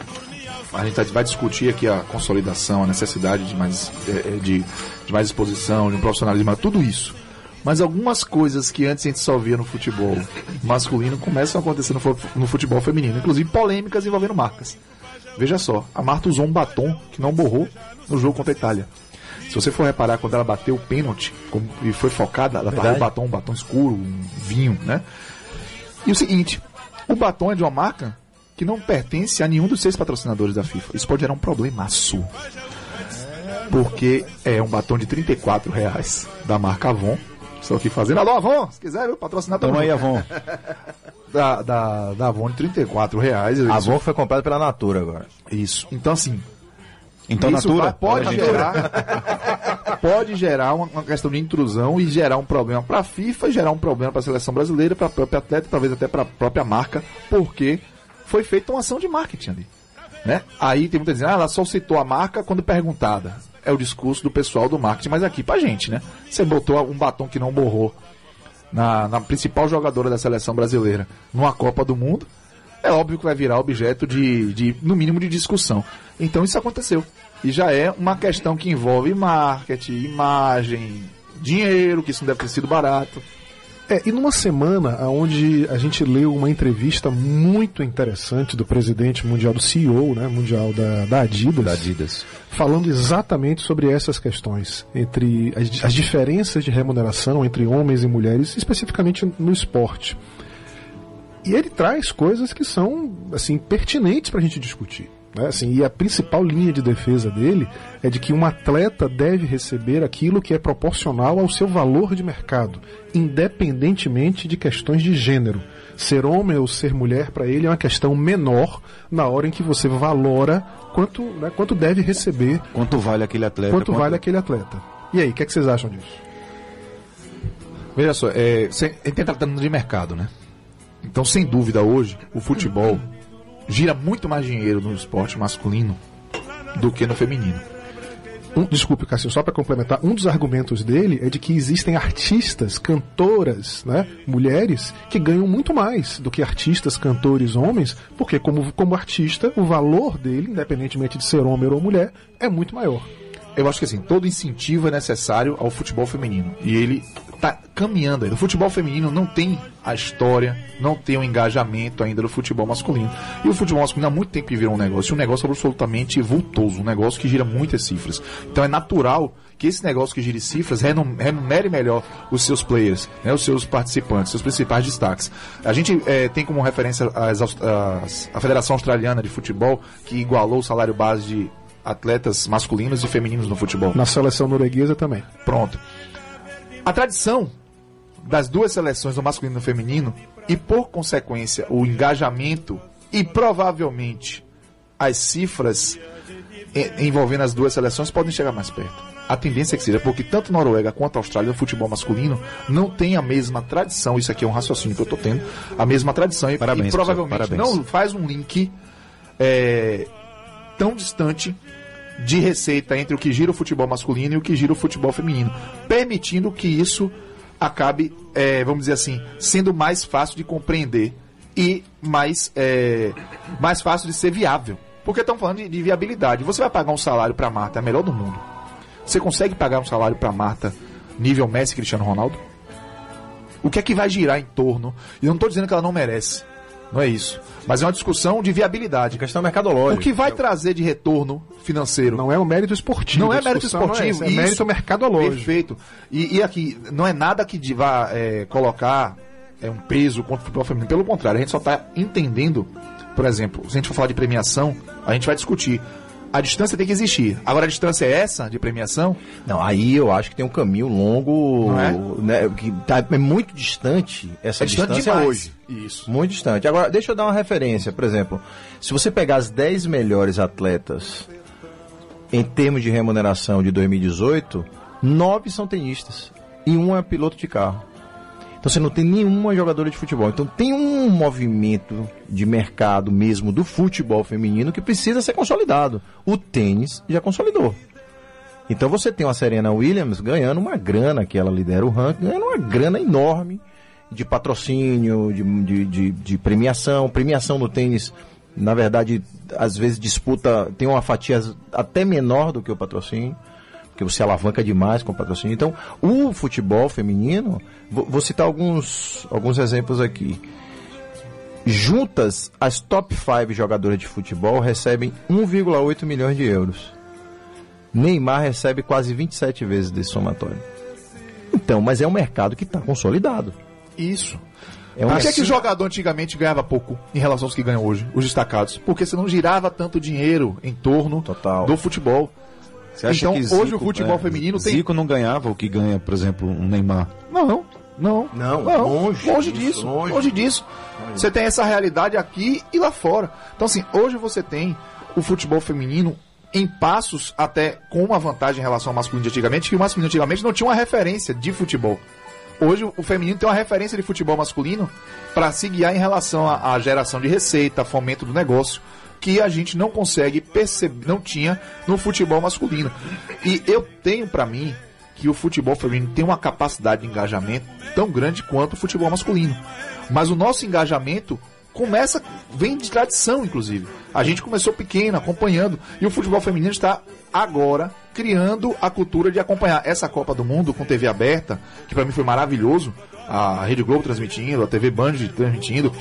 A gente tá- vai discutir aqui a consolidação, a necessidade de mais, é, é, de, de mais exposição, de um profissionalismo, tudo isso. Mas algumas coisas que antes a gente só via no futebol masculino começam a acontecer no, fu- no futebol feminino, inclusive polêmicas envolvendo marcas. Veja só, a Marta usou um batom que não borrou no jogo contra a Itália. Se você for reparar, quando ela bateu o pênalti e foi focada, ela tava Verdade. o batom, um batom escuro, um vinho, né? E o seguinte, o batom é de uma marca que não pertence a nenhum dos seis patrocinadores da FIFA. Isso pode gerar um problemaço. Porque é um batom de 34 reais da marca Avon. Estou aqui fazendo. Alô, Avon, se quiser viu, patrocinar Tamo tamo aí. Avon. <laughs> Da, da, da Avon de 34 reais. A Avon foi comprada pela Natura agora. Isso. Então, assim, Então, isso Natura, pode gerar <laughs> pode gerar uma, uma questão de intrusão e gerar um problema para a FIFA gerar um problema para a seleção brasileira, para a própria atleta, talvez até para a própria marca, porque foi feita uma ação de marketing ali, né? Aí tem muita dizendo, ah, ela só citou a marca quando perguntada. É o discurso do pessoal do marketing, mas aqui pra gente, né? Você botou um batom que não borrou na, na principal jogadora da seleção brasileira numa Copa do Mundo, é óbvio que vai virar objeto de, de, no mínimo, de discussão. Então isso aconteceu. E já é uma questão que envolve marketing, imagem, dinheiro, que isso não deve ter sido barato. É, e numa semana onde a gente leu uma entrevista muito interessante do presidente mundial, do CEO né, mundial da, da Adidas, Da Adidas. falando exatamente sobre essas questões, entre as, as diferenças de remuneração entre homens e mulheres, especificamente no esporte. E ele traz coisas que são assim pertinentes para a gente discutir. Né? Assim, e a principal linha de defesa dele é de que um atleta deve receber aquilo que é proporcional ao seu valor de mercado, independentemente de questões de gênero. Ser homem ou ser mulher para ele é uma questão menor na hora em que você valora quanto, né, quanto deve receber, Quanto vale aquele atleta? quanto vale aquele atleta. E aí, o que, é que vocês acham disso? Veja só, é, gente está tratando de mercado, né? Então, sem dúvida, hoje, o futebol gira muito mais dinheiro no esporte masculino do que no feminino. Um, desculpe, Cássio, só para complementar, um dos argumentos dele é de que existem artistas, cantoras, né, mulheres, que ganham muito mais do que artistas, cantores, homens, porque como, como artista, o valor dele, independentemente de ser homem ou mulher, é muito maior. Eu acho que assim, todo incentivo é necessário ao futebol feminino. E ele tá caminhando ainda. O futebol feminino não tem a história, não tem o engajamento ainda do futebol masculino. E o futebol masculino há muito tempo que virou um negócio, um negócio absolutamente vultoso, um negócio que gira muitas cifras. Então é natural que esse negócio que gira cifras renum- remunere melhor os seus players, né, os seus participantes, seus principais destaques. A gente eh, tem como referência as as- a Federação Australiana de Futebol, que igualou o salário base de atletas masculinos e femininos no futebol. Na seleção norueguesa também. Pronto. A tradição das duas seleções, do masculino e do feminino, e por consequência o engajamento e provavelmente as cifras e- envolvendo as duas seleções podem chegar mais perto. A tendência é que seja, porque tanto Noruega quanto a Austrália no futebol masculino não tem a mesma tradição, isso aqui é um raciocínio que eu estou tendo, a mesma tradição e, Parabéns, e provavelmente não faz um link é, tão distante de receita entre o que gira o futebol masculino e o que gira o futebol feminino, permitindo que isso acabe, é, vamos dizer assim, sendo mais fácil de compreender e mais, é, mais fácil de ser viável. Porque estão falando de, de viabilidade. Você vai pagar um salário para Marta, é a melhor do mundo. Você consegue pagar um salário para Marta nível Messi Cristiano Ronaldo? O que é que vai girar em torno? E eu não estou dizendo que ela não merece. Não é isso. Mas é uma discussão de viabilidade. Questão mercadológica. O que vai trazer de retorno financeiro? Não é o mérito esportivo. Não é mérito não esportivo, É, é mérito isso. mercadológico. Perfeito. E, e aqui, não é nada que vá é, colocar é, um peso contra o futebol feminino. Pelo contrário, a gente só está entendendo, por exemplo, se a gente for falar de premiação, a gente vai discutir. A distância tem que existir. Agora, a distância é essa de premiação? Não, aí eu acho que tem um caminho longo, é? né, que tá, é muito distante essa É distante distância demais. hoje. Isso. Muito distante. Agora, deixa eu dar uma referência, por exemplo, se você pegar as 10 melhores atletas em termos de remuneração de 2018, nove são tenistas e um é piloto de carro. Então você não tem nenhuma jogadora de futebol. Então tem um movimento de mercado mesmo do futebol feminino que precisa ser consolidado. O tênis já consolidou. Então você tem uma Serena Williams ganhando uma grana, que ela lidera o ranking, ganhando uma grana enorme de patrocínio, de, de, de, de premiação. Premiação no tênis, na verdade, às vezes disputa, tem uma fatia até menor do que o patrocínio, porque você alavanca demais com o patrocínio. Então, o futebol feminino, vou, vou citar alguns, alguns exemplos aqui. Juntas, as top 5 jogadoras de futebol recebem 1,8 milhões de euros. Neymar recebe quase 27 vezes desse somatório. Então, mas é um mercado que está consolidado. Isso. É um Por que, que mercado- jogador antigamente ganhava pouco em relação aos que ganham hoje, os destacados? Porque você não girava tanto dinheiro em torno Total. do futebol. Você acha Então, que hoje Zico, o futebol é, feminino tem- Zico não ganhava o que ganha, por exemplo, um Neymar. Não, não. Não, longe longe disso, longe. Longe, disso. Você tem essa realidade aqui e lá fora. Então, assim, hoje você tem o futebol feminino em passos até com uma vantagem em relação ao masculino de antigamente, que o masculino antigamente não tinha uma referência de futebol. Hoje o feminino tem uma referência de futebol masculino para se guiar em relação à geração de receita, fomento do negócio, que a gente não consegue perceber, não tinha no futebol masculino. E eu tenho para mim que o futebol feminino tem uma capacidade de engajamento tão grande quanto o futebol masculino. Mas o nosso engajamento começa, vem de tradição, inclusive. A gente começou pequeno, acompanhando, e o futebol feminino está agora criando a cultura de acompanhar essa Copa do Mundo com TV aberta, que para mim foi maravilhoso. A Rede Globo transmitindo, a TV Band transmitindo.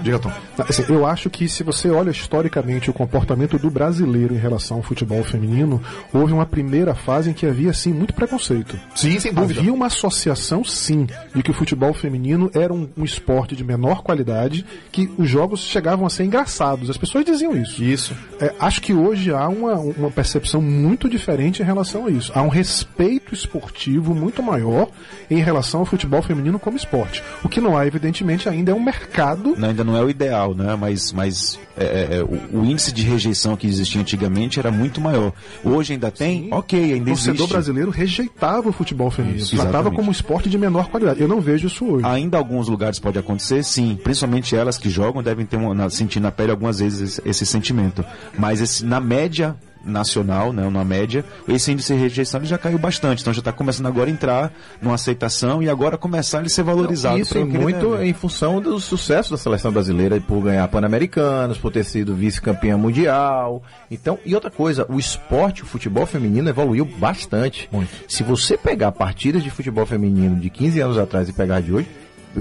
Diga, Tom. Assim, eu acho que se você olha historicamente o comportamento do brasileiro em relação ao futebol feminino, houve uma primeira fase em que havia sim muito preconceito. Sim, sem dúvida. Havia uma associação, sim, de que o futebol feminino era um, um esporte de menor qualidade, que os jogos chegavam a ser engraçados. As pessoas diziam isso. Isso. É, acho que hoje há uma, uma percepção muito diferente em relação a isso. Há um respeito esportivo muito maior em relação ao futebol feminino como esporte. O que não há, evidentemente, ainda é um mercado Não, ainda não é o ideal, né? Mas, mas é, é, é, o, o índice de rejeição que existia antigamente era muito maior. Hoje ainda tem? Ok, O ainda torcedor existe. brasileiro rejeitava o futebol feminino, Isso, tratava exatamente. como um esporte de menor qualidade. Eu não vejo isso hoje. Ainda alguns lugares pode acontecer, sim. Principalmente elas que jogam devem ter uma, na, sentir na pele algumas vezes esse, esse sentimento. Mas esse, na média nacional, né, na média, esse índice de rejeição ele já caiu bastante. Então já está começando agora a entrar numa aceitação e agora começar a ele ser valorizado. Isso ele muito em função do sucesso da seleção brasileira por ganhar Pan-Americanos, por ter sido vice-campeã mundial. Então, e outra coisa, o esporte, o futebol feminino evoluiu bastante. Se você pegar partidas de futebol feminino de 15 anos atrás e pegar de hoje,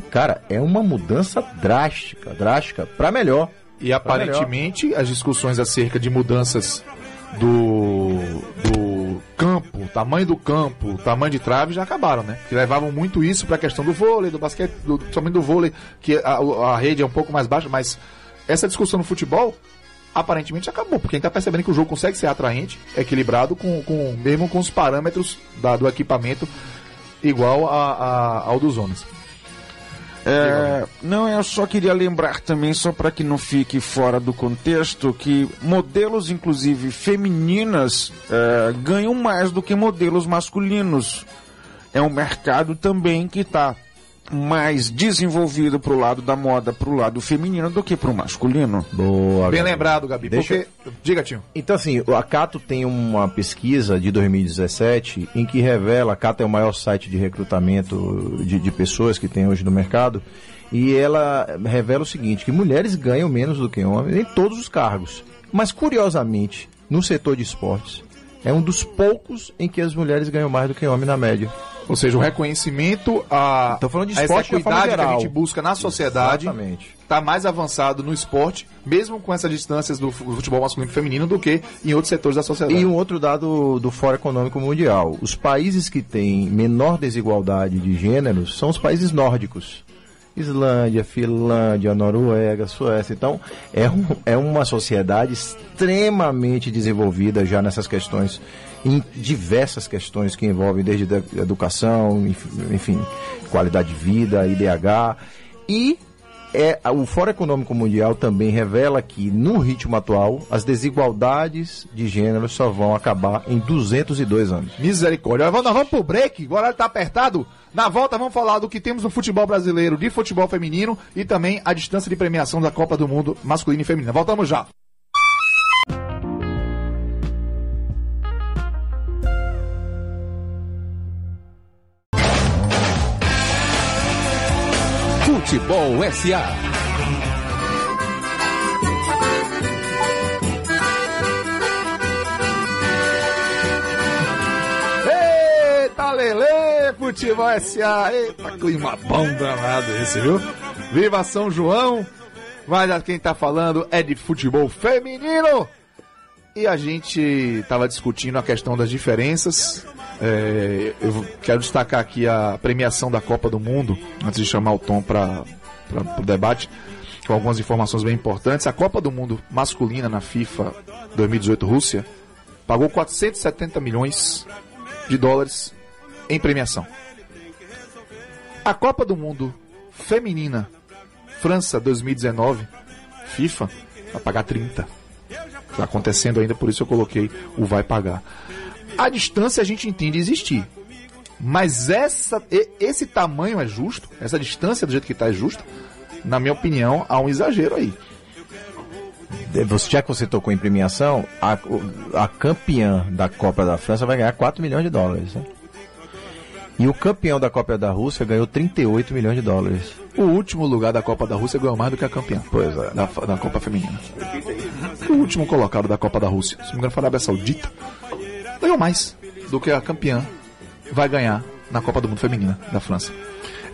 cara, é uma mudança drástica, drástica para melhor. E aparentemente as discussões acerca de mudanças do, do campo, tamanho do campo, tamanho de trave já acabaram, né? Que levavam muito isso para a questão do vôlei, do basquete, do, somente do vôlei, que a, a rede é um pouco mais baixa, mas essa discussão no futebol aparentemente acabou, porque a gente tá percebendo que o jogo consegue ser atraente, equilibrado, com, com mesmo com os parâmetros da- do equipamento igual a, a- ao dos homens. É, não, eu só queria lembrar também, só para que não fique fora do contexto, que modelos, inclusive femininas, é, ganham mais do que modelos masculinos. É um mercado também que está mais desenvolvido pro lado da moda, pro lado feminino, do que pro masculino. Boa. Bem Gabi. lembrado, Gabi, Deixa porque... Diga, tio. Então, assim, a Cato tem uma pesquisa de 2017 em que revela, a Cato é o maior site de recrutamento de, de pessoas que tem hoje no mercado, e ela revela o seguinte, que mulheres ganham menos do que homens em todos os cargos. Mas, curiosamente, no setor de esportes, é um dos poucos em que as mulheres ganham mais do que homens na média. Ou seja, o reconhecimento, a, falando de esporte forma equidade que a gente busca na sociedade está mais avançado no esporte, mesmo com essas distâncias do fu- futebol masculino e feminino, do que em outros setores da sociedade. E um outro dado do Fórum Econômico Mundial. Os países que têm menor desigualdade de gêneros são os países nórdicos. Islândia, Finlândia, Noruega, Suécia. Então, é, um- é uma sociedade extremamente desenvolvida já nessas questões, em diversas questões que envolvem desde educação, enf- enfim, qualidade de vida, IDH. E é, o Fórum Econômico Mundial também revela que, no ritmo atual, as desigualdades de gênero só vão acabar em 202 anos. Misericórdia. Nós vamos pro break, o horário tá apertado. Na volta vamos falar do que temos no futebol brasileiro, de futebol feminino e também a distância de premiação da Copa do Mundo masculina e feminina. Voltamos já. Futebol SA. Eita, Lele, Futebol SA. Eita, clima bom danado esse, viu? Viva São João. Mas quem tá falando é de futebol feminino. E a gente tava discutindo a questão das diferenças. É, eu quero destacar aqui a premiação da Copa do Mundo, antes de chamar o Tom para o debate, com algumas informações bem importantes. A Copa do Mundo masculina na FIFA 2018 Rússia pagou 470 milhões de dólares em premiação. A Copa do Mundo feminina França 2019 FIFA vai pagar 30. Está acontecendo ainda, por isso eu coloquei o vai pagar. A distância a gente entende existir. Mas essa, esse tamanho é justo? Essa distância do jeito que está é justa? Na minha opinião, há um exagero aí. Você, já que você tocou em premiação, a, a campeã da Copa da França vai ganhar 4 milhões de dólares. né? E o campeão da Copa da Rússia ganhou 38 milhões de dólares. O último lugar da Copa da Rússia ganhou mais do que a campeã. Pois é. Da, da Copa Feminina. O último colocado da Copa da Rússia, se não me engano foi a Arábia Saudita, ganhou mais do que a campeã vai ganhar na Copa do Mundo Feminina da França.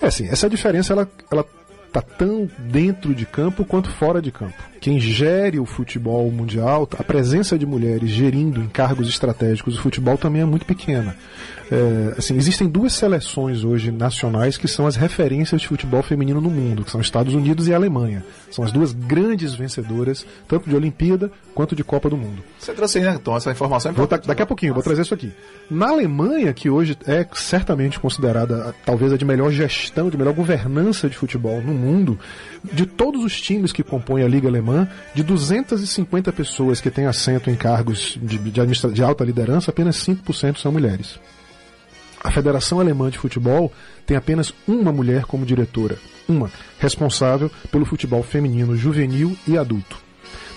É assim, essa diferença ela, ela tá tão dentro de campo quanto fora de campo. Quem gere o futebol mundial, a presença de mulheres gerindo em cargos estratégicos o futebol também é muito pequena. É, assim, existem duas seleções hoje nacionais que são as referências de futebol feminino no mundo, que são Estados Unidos e Alemanha. São as duas grandes vencedoras, tanto de Olimpíada quanto de Copa do Mundo. Você trouxe né, Tom, essa informação é Vou importante. ta- daqui a pouquinho, vou trazer isso aqui. Na Alemanha, que hoje é certamente considerada talvez a de melhor gestão, de melhor governança de futebol no mundo, de todos os times que compõem a Liga Alemã, de 250 pessoas que têm assento em cargos de, de de alta liderança, apenas 5% são mulheres. A Federação Alemã de Futebol tem apenas uma mulher como diretora, uma, responsável pelo futebol feminino juvenil e adulto.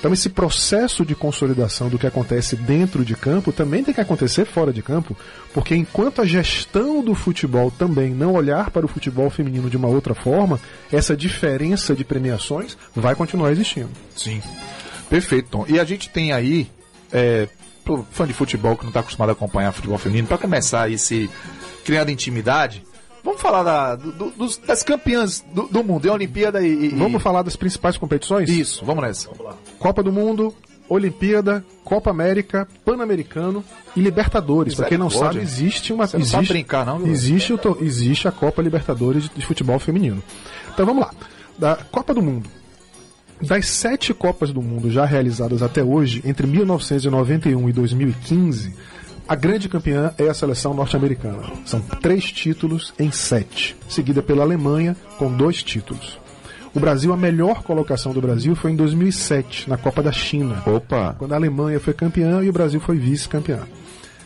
Então esse processo de consolidação do que acontece dentro de campo também tem que acontecer fora de campo, porque enquanto a gestão do futebol também não olhar para o futebol feminino de uma outra forma, essa diferença de premiações vai continuar existindo. Sim. Perfeito, Tom. E a gente tem aí, é, pro fã de futebol que não está acostumado a acompanhar futebol feminino, para começar aí se criando intimidade, vamos falar da- do- do- dos- das campeãs do, do mundo, em Olimpíada e, e- Vamos falar das principais competições? Isso, vamos nessa. Copa do Mundo, Olimpíada, Copa América, Pan-Americano e Libertadores. Para quem não sabe, existe uma Você não existe, sabe brincar, não, existe, o existe a Copa Libertadores de, de futebol feminino. Então vamos lá. Da Copa do Mundo. Das sete Copas do Mundo já realizadas até hoje, entre 1991 e 2015, a grande campeã é a seleção norte-americana. São três títulos em sete, seguida pela Alemanha com dois títulos. O Brasil, a melhor colocação do Brasil foi em 2007, na Copa da China. Opa! Quando a Alemanha foi campeã e o Brasil foi vice-campeã.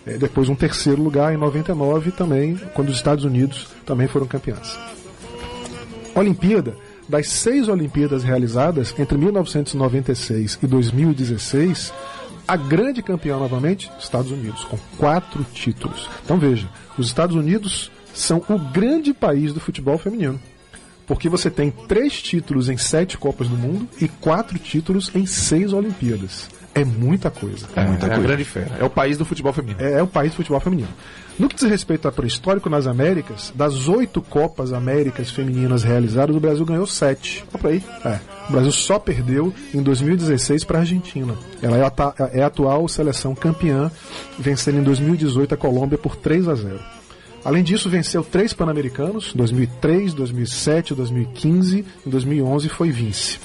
É, depois um terceiro lugar em 99 também, quando os Estados Unidos também foram campeãs. Olimpíada, das seis Olimpíadas realizadas entre 1996 e 2016, a grande campeã novamente, Estados Unidos, com quatro títulos. Então veja, os Estados Unidos são o grande país do futebol feminino. Porque você tem três títulos em sete Copas do Mundo e quatro títulos em seis Olimpíadas. É muita coisa. É, é a grande fera. É o país do futebol feminino. É, é o país do futebol feminino. No que diz respeito a pré-histórico nas Américas, das oito Copas Américas femininas realizadas, o Brasil ganhou sete. Olha pra aí. É. O Brasil só perdeu em 2016 para a Argentina. Ela é a, ata- é a atual seleção campeã, vencendo em 2018 a Colômbia por 3 a 0. Além disso, venceu três Pan-Americanos, 2003, 2007, 2015, em 2011 foi vice.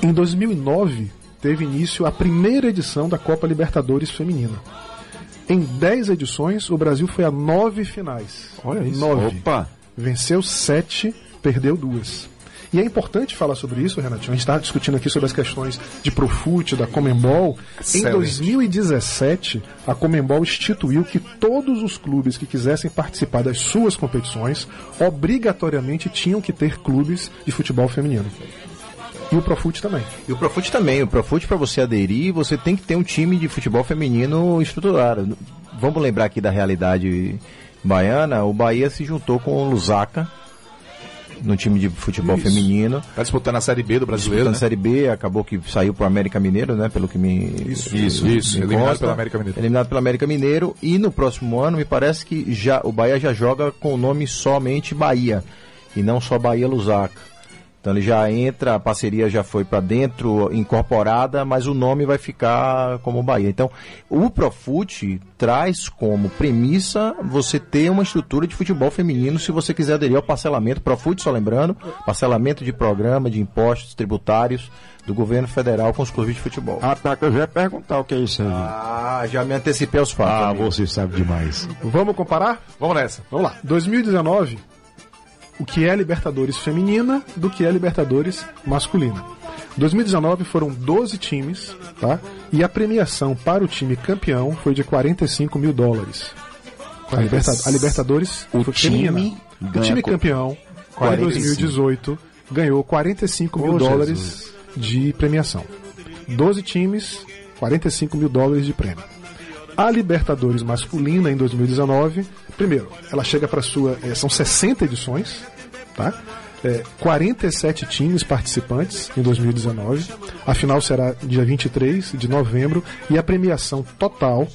Em 2009, teve início a primeira edição da Copa Libertadores Feminina. Em 10 edições, o Brasil foi a nove finais. Olha isso. Nove. Opa! Venceu sete, perdeu duas. E é importante falar sobre isso, Renatinho. A gente está discutindo aqui sobre as questões de Profute, da Comembol. Em Excelente. 2017, a Comembol instituiu que todos os clubes que quisessem participar das suas competições obrigatoriamente tinham que ter clubes de futebol feminino. E o Profute também. E o Profute também. O Profute, para você aderir, você tem que ter um time de futebol feminino estruturado. Vamos lembrar aqui da realidade baiana. O Bahia se juntou com o Lusaka no time de futebol Isso. feminino. Tá disputando a Série B do brasileiro, Disputando né? Série B, acabou que saiu pro América Mineiro, né? Pelo que me. Isso, me- isso, isso. me Eliminado consta. pelo América Mineiro. Eliminado pelo América Mineiro. E no próximo ano, me parece que já o Bahia já joga com o nome somente Bahia. E não só Bahia Lusaka. Então ele já entra, a parceria já foi para dentro, incorporada, mas o nome vai ficar como Bahia. Então, o Profute traz como premissa você ter uma estrutura de futebol feminino se você quiser aderir ao parcelamento. Profute, só lembrando, parcelamento de programa de impostos tributários do governo federal com os clubes de futebol. Ah, tá, que eu já ia perguntar o que é isso aí. Ah, já me antecipei aos fatos. Ah, amigo. você sabe demais. Vamos comparar? Vamos nessa. Vamos lá. 2019, o que é Libertadores feminina do que é Libertadores masculina. 2019 foram 12 times, tá? E a premiação para o time campeão foi de 45 mil dólares. A, Liberta- a Libertadores O foi time feminina. O time campeão, em 45. 2018, ganhou 45 mil Ô, dólares de premiação. 12 times, 45 mil dólares de prêmio. A Libertadores masculina em 2019, primeiro, ela chega para sua. eh, são 60 edições, tá? É, 47 times participantes em 2019. A final será dia 23 de novembro e a premiação total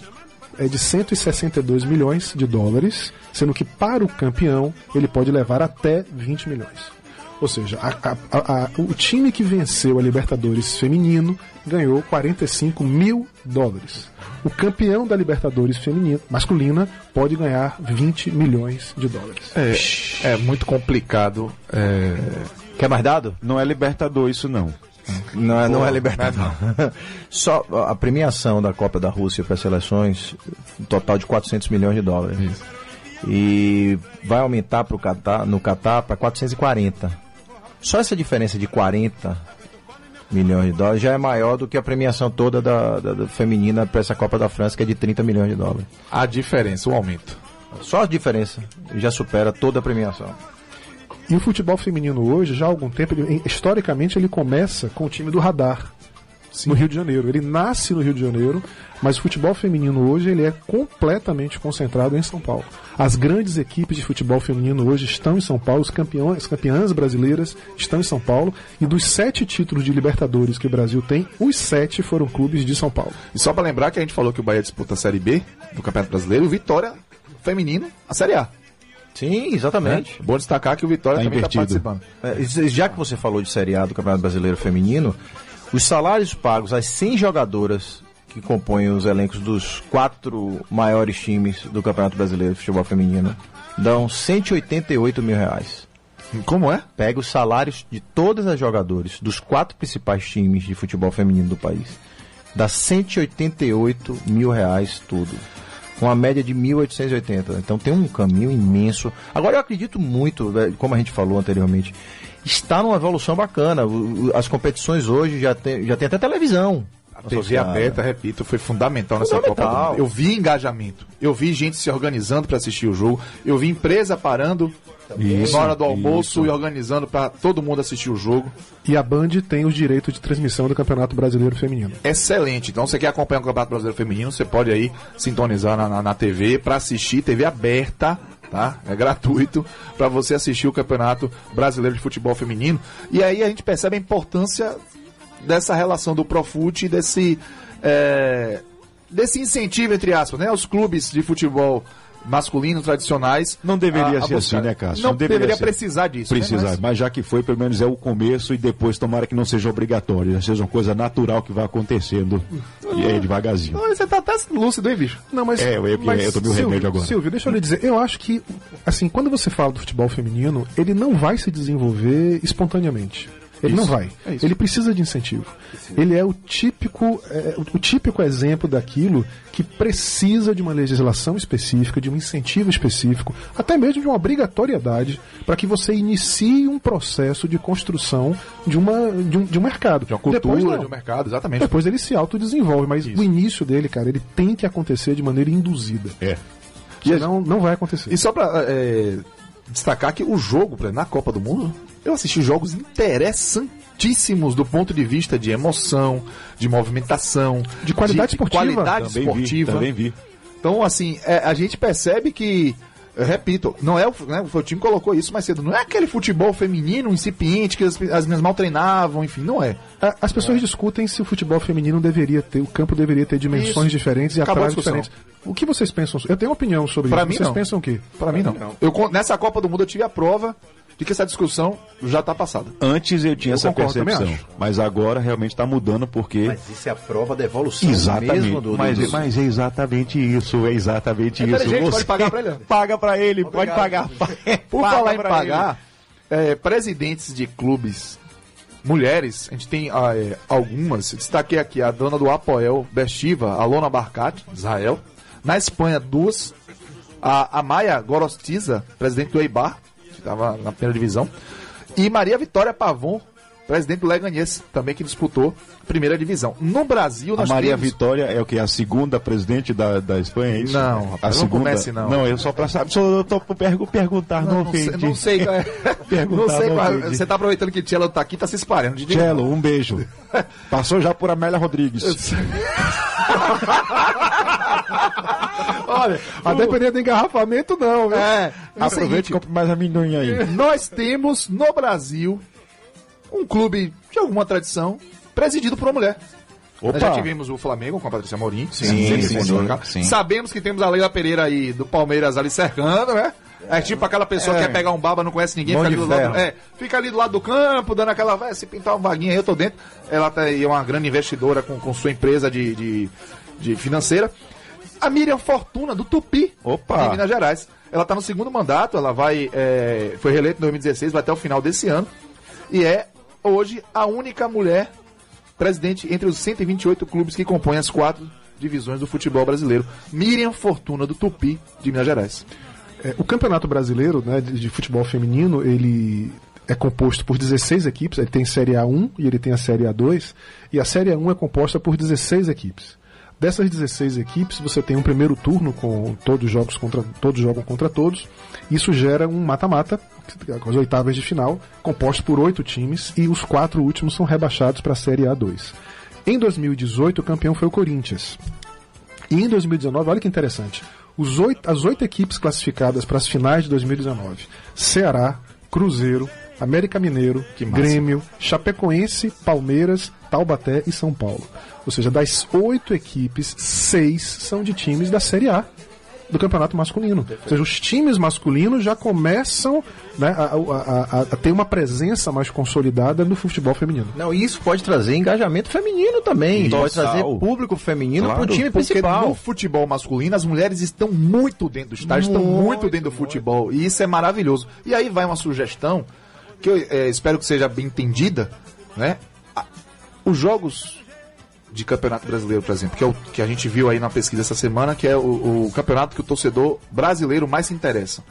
é de 162 milhões de dólares, sendo que para o campeão ele pode levar até 20 milhões. Ou seja, a- a- a- o time que venceu a Libertadores feminino ganhou 45 mil dólares. O campeão da Libertadores feminina, masculina pode ganhar 20 milhões de dólares. É, é muito complicado. é, Quer mais dado? Não é libertador isso, não. Não, é- não é Libertadores. <laughs> Só a premiação da Copa da Rússia para as seleções, um total de 400 milhões de dólares. E vai aumentar pro Catar, no Catar para 440. Só essa diferença de 40 milhões de dólares já é maior do que a premiação toda da, da- da feminina para essa Copa da França, que é de 30 milhões de dólares. a diferença, o aumento. Só a diferença já supera toda a premiação. E o futebol feminino hoje, já há algum tempo, ele- historicamente, ele começa com o time do Radar, no Rio de Janeiro. Ele nasce no Rio de Janeiro, mas o futebol feminino hoje ele é completamente concentrado em São Paulo. As grandes equipes de futebol feminino hoje estão em São Paulo, os campeões, as campeãs brasileiras estão em São Paulo, e dos sete títulos de Libertadores que o Brasil tem, os sete foram clubes de São Paulo. E só pra lembrar que a gente falou que o Bahia disputa a Série B do Campeonato Brasileiro, o Vitória feminino, a Série A. Sim, exatamente. Bom destacar que o Vitória Tá também está invertido. participando. É, já que você falou de Série A do Campeonato Brasileiro Feminino, os salários pagos às 100 jogadoras que compõem os elencos dos quatro maiores times do Campeonato Brasileiro de Futebol Feminino dão 188 mil reais. Como é? Pega os salários de todas as jogadoras dos quatro principais times de futebol feminino do país. Dá 188 mil reais tudo. Com a média de 1.880. Então tem um caminho imenso. Agora eu acredito muito, né, como a gente falou anteriormente, está numa evolução bacana. As competições hoje já tem, já tem até televisão. A TV aberta, repito, foi fundamental nessa Fundamental. Copa do Mundo. Eu vi engajamento. Eu vi gente se organizando para assistir o jogo. Eu vi empresa parando Isso, na hora do almoço isso. e organizando para todo mundo assistir o jogo. E a Band tem os direitos de transmissão do Campeonato Brasileiro Feminino. Excelente. Então, você quer acompanhar o Campeonato Brasileiro Feminino, você pode aí sintonizar na, na, na TV para assistir, TV aberta, tá? É gratuito para você assistir o Campeonato Brasileiro de Futebol Feminino. E aí a gente percebe a importância dessa relação do Profute e desse é, desse incentivo entre aspas, né, aos clubes de futebol masculino tradicionais. Não deveria a- a ser buscar. assim, né, Cássio? Não, Não deveria deveria precisar disso. né? Precisar, Mas- mas... já que foi, pelo menos é o começo e depois tomara que não seja obrigatório, né? seja uma coisa natural que vai acontecendo e aí devagarzinho. Olha, Você tá até lúcido, hein, bicho? Não, mas, É, eu- eu- mas eu tomei o Silvio, remédio agora. Silvio, deixa eu lhe dizer, eu acho que, assim, quando você fala do futebol feminino, ele não vai se desenvolver espontaneamente. Ele não vai. é isso. Ele precisa de incentivo. Ele é o típico, é, o, típico exemplo daquilo que precisa de uma legislação específica, de um incentivo específico, até mesmo de uma obrigatoriedade, para que você inicie um processo de construção de, uma, de, um, de um mercado. De uma cultura, Depois, de um mercado, exatamente. Depois ele se autodesenvolve, mas o início dele, cara, ele tem que acontecer de maneira induzida. É. Senão não vai acontecer. E só pra é, destacar que o jogo, na Copa do Mundo, eu assisti jogos interessantíssimos do ponto de vista de emoção, de movimentação, De qualidade esportiva. qualidade Também vi, esportiva. também vi. Então, assim, é, a gente percebe que Eu repito, não é o, né, o time colocou isso mais cedo, não é aquele futebol feminino incipiente que as, as meninas mal treinavam, enfim, não é. A- As pessoas discutem se o futebol feminino deveria ter, o campo deveria ter dimensões Isso. diferentes e atrasos diferentes. O que vocês pensam? Eu tenho opinião sobre Pra isso. mim, vocês não. pensam o quê? Pra mim não. Eu, con- nessa Copa do Mundo eu tive a prova de que essa discussão já tá passada. Antes eu tinha Eu essa concordo, percepção, mas agora realmente está mudando porque Mas isso é a prova da evolução Exatamente. mesmo do, do, mas, do- mas é exatamente isso, é exatamente É isso. inteligente, pode pagar pra ele. <laughs> Paga pra ele, pode pagar. <laughs> Por Paga falar em pagar, é, presidentes de clubes mulheres, a gente tem ah, é, algumas. Destaquei aqui a dona do Apoel Bestiva, a Lona Barcati, Israel. Na Espanha, duas. A, a Maia Gorostiza, presidente do Eibar, estava na primeira divisão. E Maria Vitória Pavon, presidente do Leganés, também que disputou primeira divisão. No Brasil, A nós Maria temos... Vitória é o que? A segunda presidente da, da Espanha, é isso? Não, a não segunda. comece, não. Não, eu só pra saber. Só eu tô pergu- perguntar, não, Não, sei, ofende. não sei, é. <laughs> Perguntar, não sei não qual. Você tá aproveitando que Tchelo tá aqui, tá se espalhando. Cello, um beijo. <laughs> Passou já por Amélia Rodrigues. Olha, A depender do engarrafamento, não, é, é Aproveite e compre mais amendoim aí. nós temos no Brasil um clube de alguma tradição presidido por uma mulher. Opa. Nós já tivemos o Flamengo com a Patrícia Morim. Sim, sim, sim, sim. Sabemos que temos a Leila Pereira aí do Palmeiras ali cercando, né? É tipo aquela pessoa que quer pegar um baba, não conhece ninguém, fica ali, do lado, é, fica ali do lado do campo, dando aquela. Vai, se pintar uma vaguinha aí, eu tô dentro. Ela tá aí, é uma grande investidora com, com sua empresa de, de, de financeira. A Miriam Fortuna, do Tupi, Opa. de Minas Gerais. Ela tá no segundo mandato, ela vai. é, foi reeleita em 2016, vai até o final desse ano. E é hoje a única mulher presidente entre os 128 clubes que compõem as quatro divisões do futebol brasileiro. Miriam Fortuna, do Tupi, de Minas Gerais. É, o Campeonato Brasileiro né, de, de futebol feminino, ele é composto por 16 equipes. Ele tem Série A1 e ele tem a Série A2. E a Série A1 é composta por 16 equipes. Dessas 16 equipes, você tem um primeiro turno com todos os jogos contra todos jogam contra todos. Isso gera um mata-mata, com as oitavas de final, composto por oito times e os quatro últimos são rebaixados para a Série A2. Em 2018, o campeão foi o Corinthians. E em 2019, olha que interessante, os oito- as oito equipes classificadas para as finais de 2019: Ceará, Cruzeiro, América Mineiro, Grêmio, Chapecoense, Palmeiras, Taubaté e São Paulo. Ou seja, das oito equipes, seis são de times da Série A do campeonato masculino. Ou seja, os times masculinos já começam né, a, a- a- a ter uma presença mais consolidada no futebol feminino. Não, e isso pode trazer engajamento feminino também. Total. Pode trazer público feminino Claro, pro time Porque principal. no futebol masculino, as mulheres estão muito dentro do estádio, estão muito dentro do futebol. E isso é maravilhoso. E aí vai uma sugestão, que eu eh, espero que seja bem entendida, né? Os jogos de campeonato brasileiro, por exemplo, que é o que a gente viu aí na pesquisa essa semana, que é o, o campeonato que o torcedor brasileiro mais se interessa.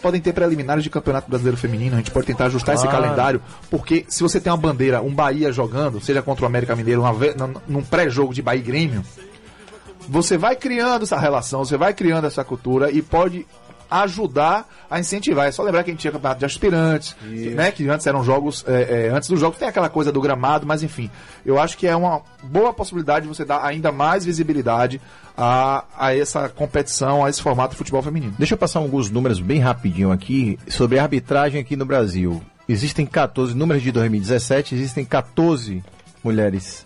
Podem ter preliminares de campeonato brasileiro feminino, a gente pode tentar ajustar esse Claro. calendário, porque se você tem uma bandeira, um Bahia jogando, seja contra o América Mineiro, uma num pré-jogo de Bahia e Grêmio, você vai criando essa relação, você vai criando essa cultura e pode ajudar a incentivar. É só lembrar que a gente tinha campeonato de aspirantes, que, né? Que antes eram jogos, é, é, antes dos jogos tem aquela coisa do gramado, mas enfim, eu acho que é uma boa possibilidade de você dar ainda mais visibilidade a, a essa competição, a esse formato de futebol feminino. Deixa eu passar alguns números bem rapidinho aqui sobre a arbitragem aqui no Brasil. Existem 14, números de 2017, existem 14 mulheres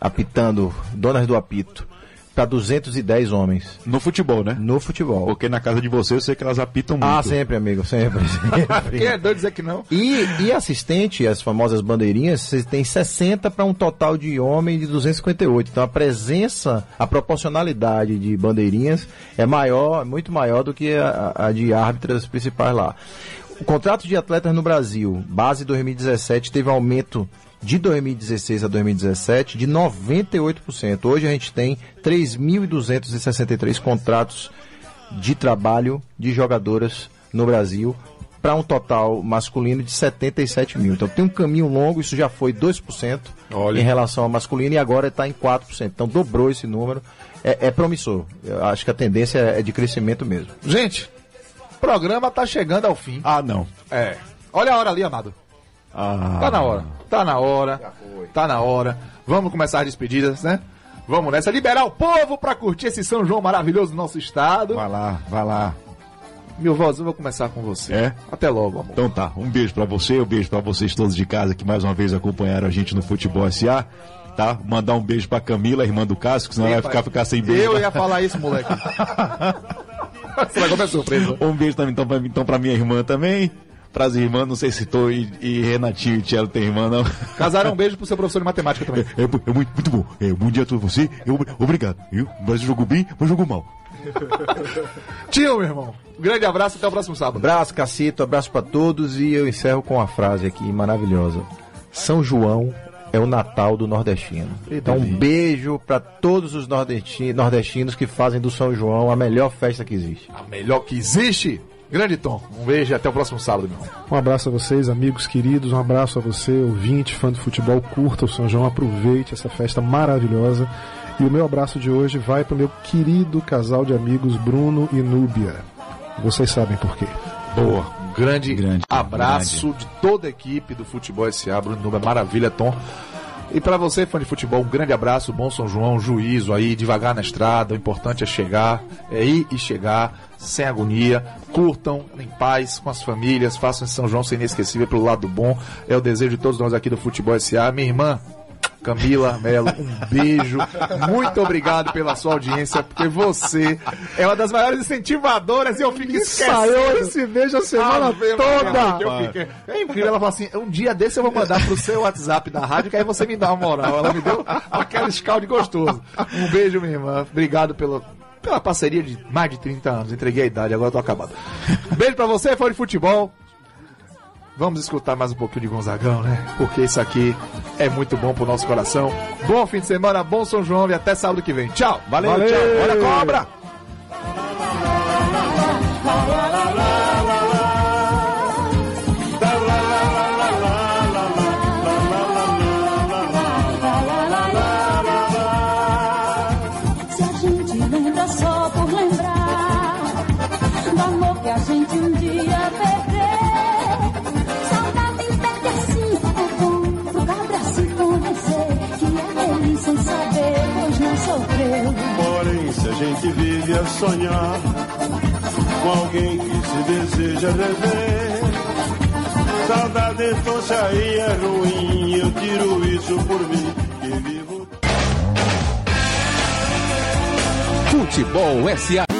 apitando, donas do apito, para 210 homens No futebol, né? no futebol. Porque na casa de você eu sei que elas apitam muito. Ah, sempre, amigo, sempre. <laughs> sempre. Quem é doido dizer que não? E, e assistente, as famosas bandeirinhas, você tem 60 para um total de homem de 258. Então a presença, a proporcionalidade de bandeirinhas é maior, muito maior do que a, a de árbitras principais lá. O contrato de atletas no Brasil, base 2017, teve aumento de 2016 a 2017 de 98%. Hoje a gente tem 3.263 contratos de trabalho de jogadoras no Brasil para um total masculino de 77 mil. Então tem um caminho longo, isso já foi 2% Olha. em relação ao masculino e agora está em 4%. Então dobrou esse número. É, é promissor. Eu acho que a tendência é de crescimento mesmo. Gente, o programa tá chegando ao fim. Ah, não. É. Olha a hora ali, amado. Ah. Tá na hora. Tá na hora. Tá na hora. Vamos começar as despedidas, né? Vamos nessa. Liberar o povo pra curtir esse São João maravilhoso do nosso estado. Vai lá, vai lá. Meu voz, eu vou começar com você. É? Até logo, amor. Então tá, um beijo pra você, um beijo pra vocês todos de casa que mais uma vez acompanharam a gente no Futebol SA. Tá? Mandar um beijo pra Camila, irmã do Cássio, que senão ela vai ficar, ficar sem beijo. Eu ia falar isso, moleque. <laughs> Você vai comer surpresa. Um beijo também então pra, então pra minha irmã também. Pras irmãs, não sei se tô e, e Renatinho e Tchelo tem irmã, não. Casaram, um beijo pro seu professor de matemática também. É, é muito, muito bom. É, bom dia a todos você. Eu, obrigado. Eu, mas jogou bem, mas jogou mal. <laughs> Tio, meu irmão. Um grande abraço até o próximo sábado. Abraço, Cacito, abraço pra todos e eu encerro com uma frase aqui maravilhosa. São João é o Natal do nordestino. Então, um beijo pra todos os nordesti- nordestinos que fazem do São João a melhor festa que existe. A melhor que existe. Grande Tom. Um beijo e até o próximo sábado, meu irmão. Um abraço a vocês, amigos queridos. Um abraço a você, ouvinte, fã do futebol. Curta o São João, aproveite essa festa maravilhosa. E o meu abraço de hoje vai para o meu querido casal de amigos Bruno e Núbia. Vocês sabem por quê. Boa. Um grande, Grande, abraço de toda a equipe do Futebol SA. Bruno Nuba, maravilha, Tom. E pra você, fã de futebol, um grande abraço, bom São João, juízo aí, devagar na estrada. O importante é chegar, é ir e chegar, sem agonia. Curtam, em paz, com as famílias, façam São João ser inesquecível pelo lado bom. É o desejo de todos nós aqui do Futebol SA. Minha irmã, Camila Melo, um beijo. Muito obrigado pela sua audiência, porque você é uma das maiores incentivadoras e eu fico esquecendo. esse beijo a semana Ave Maria, que eu fiquei- É incrível, ela fala assim, um dia desse eu vou mandar pro seu WhatsApp da rádio, que aí você me dá uma moral. Ela me deu aquele scalde gostoso. Um beijo, minha irmã. Obrigado pelo, pela parceria de mais de 30 anos. Entreguei a idade, agora eu tô acabado. Beijo pra você, fã de futebol. Vamos escutar mais um pouquinho de Gonzagão, né? Porque isso aqui é muito bom pro nosso coração. Bom fim de semana, bom São João e até sábado que vem. Tchau! Valeu, Valeu. tchau! Olha a cobra! A sonhar com alguém que se deseja rever, saudade então aí é ruim. Eu tiro isso por mim que vivo. Futebol SA.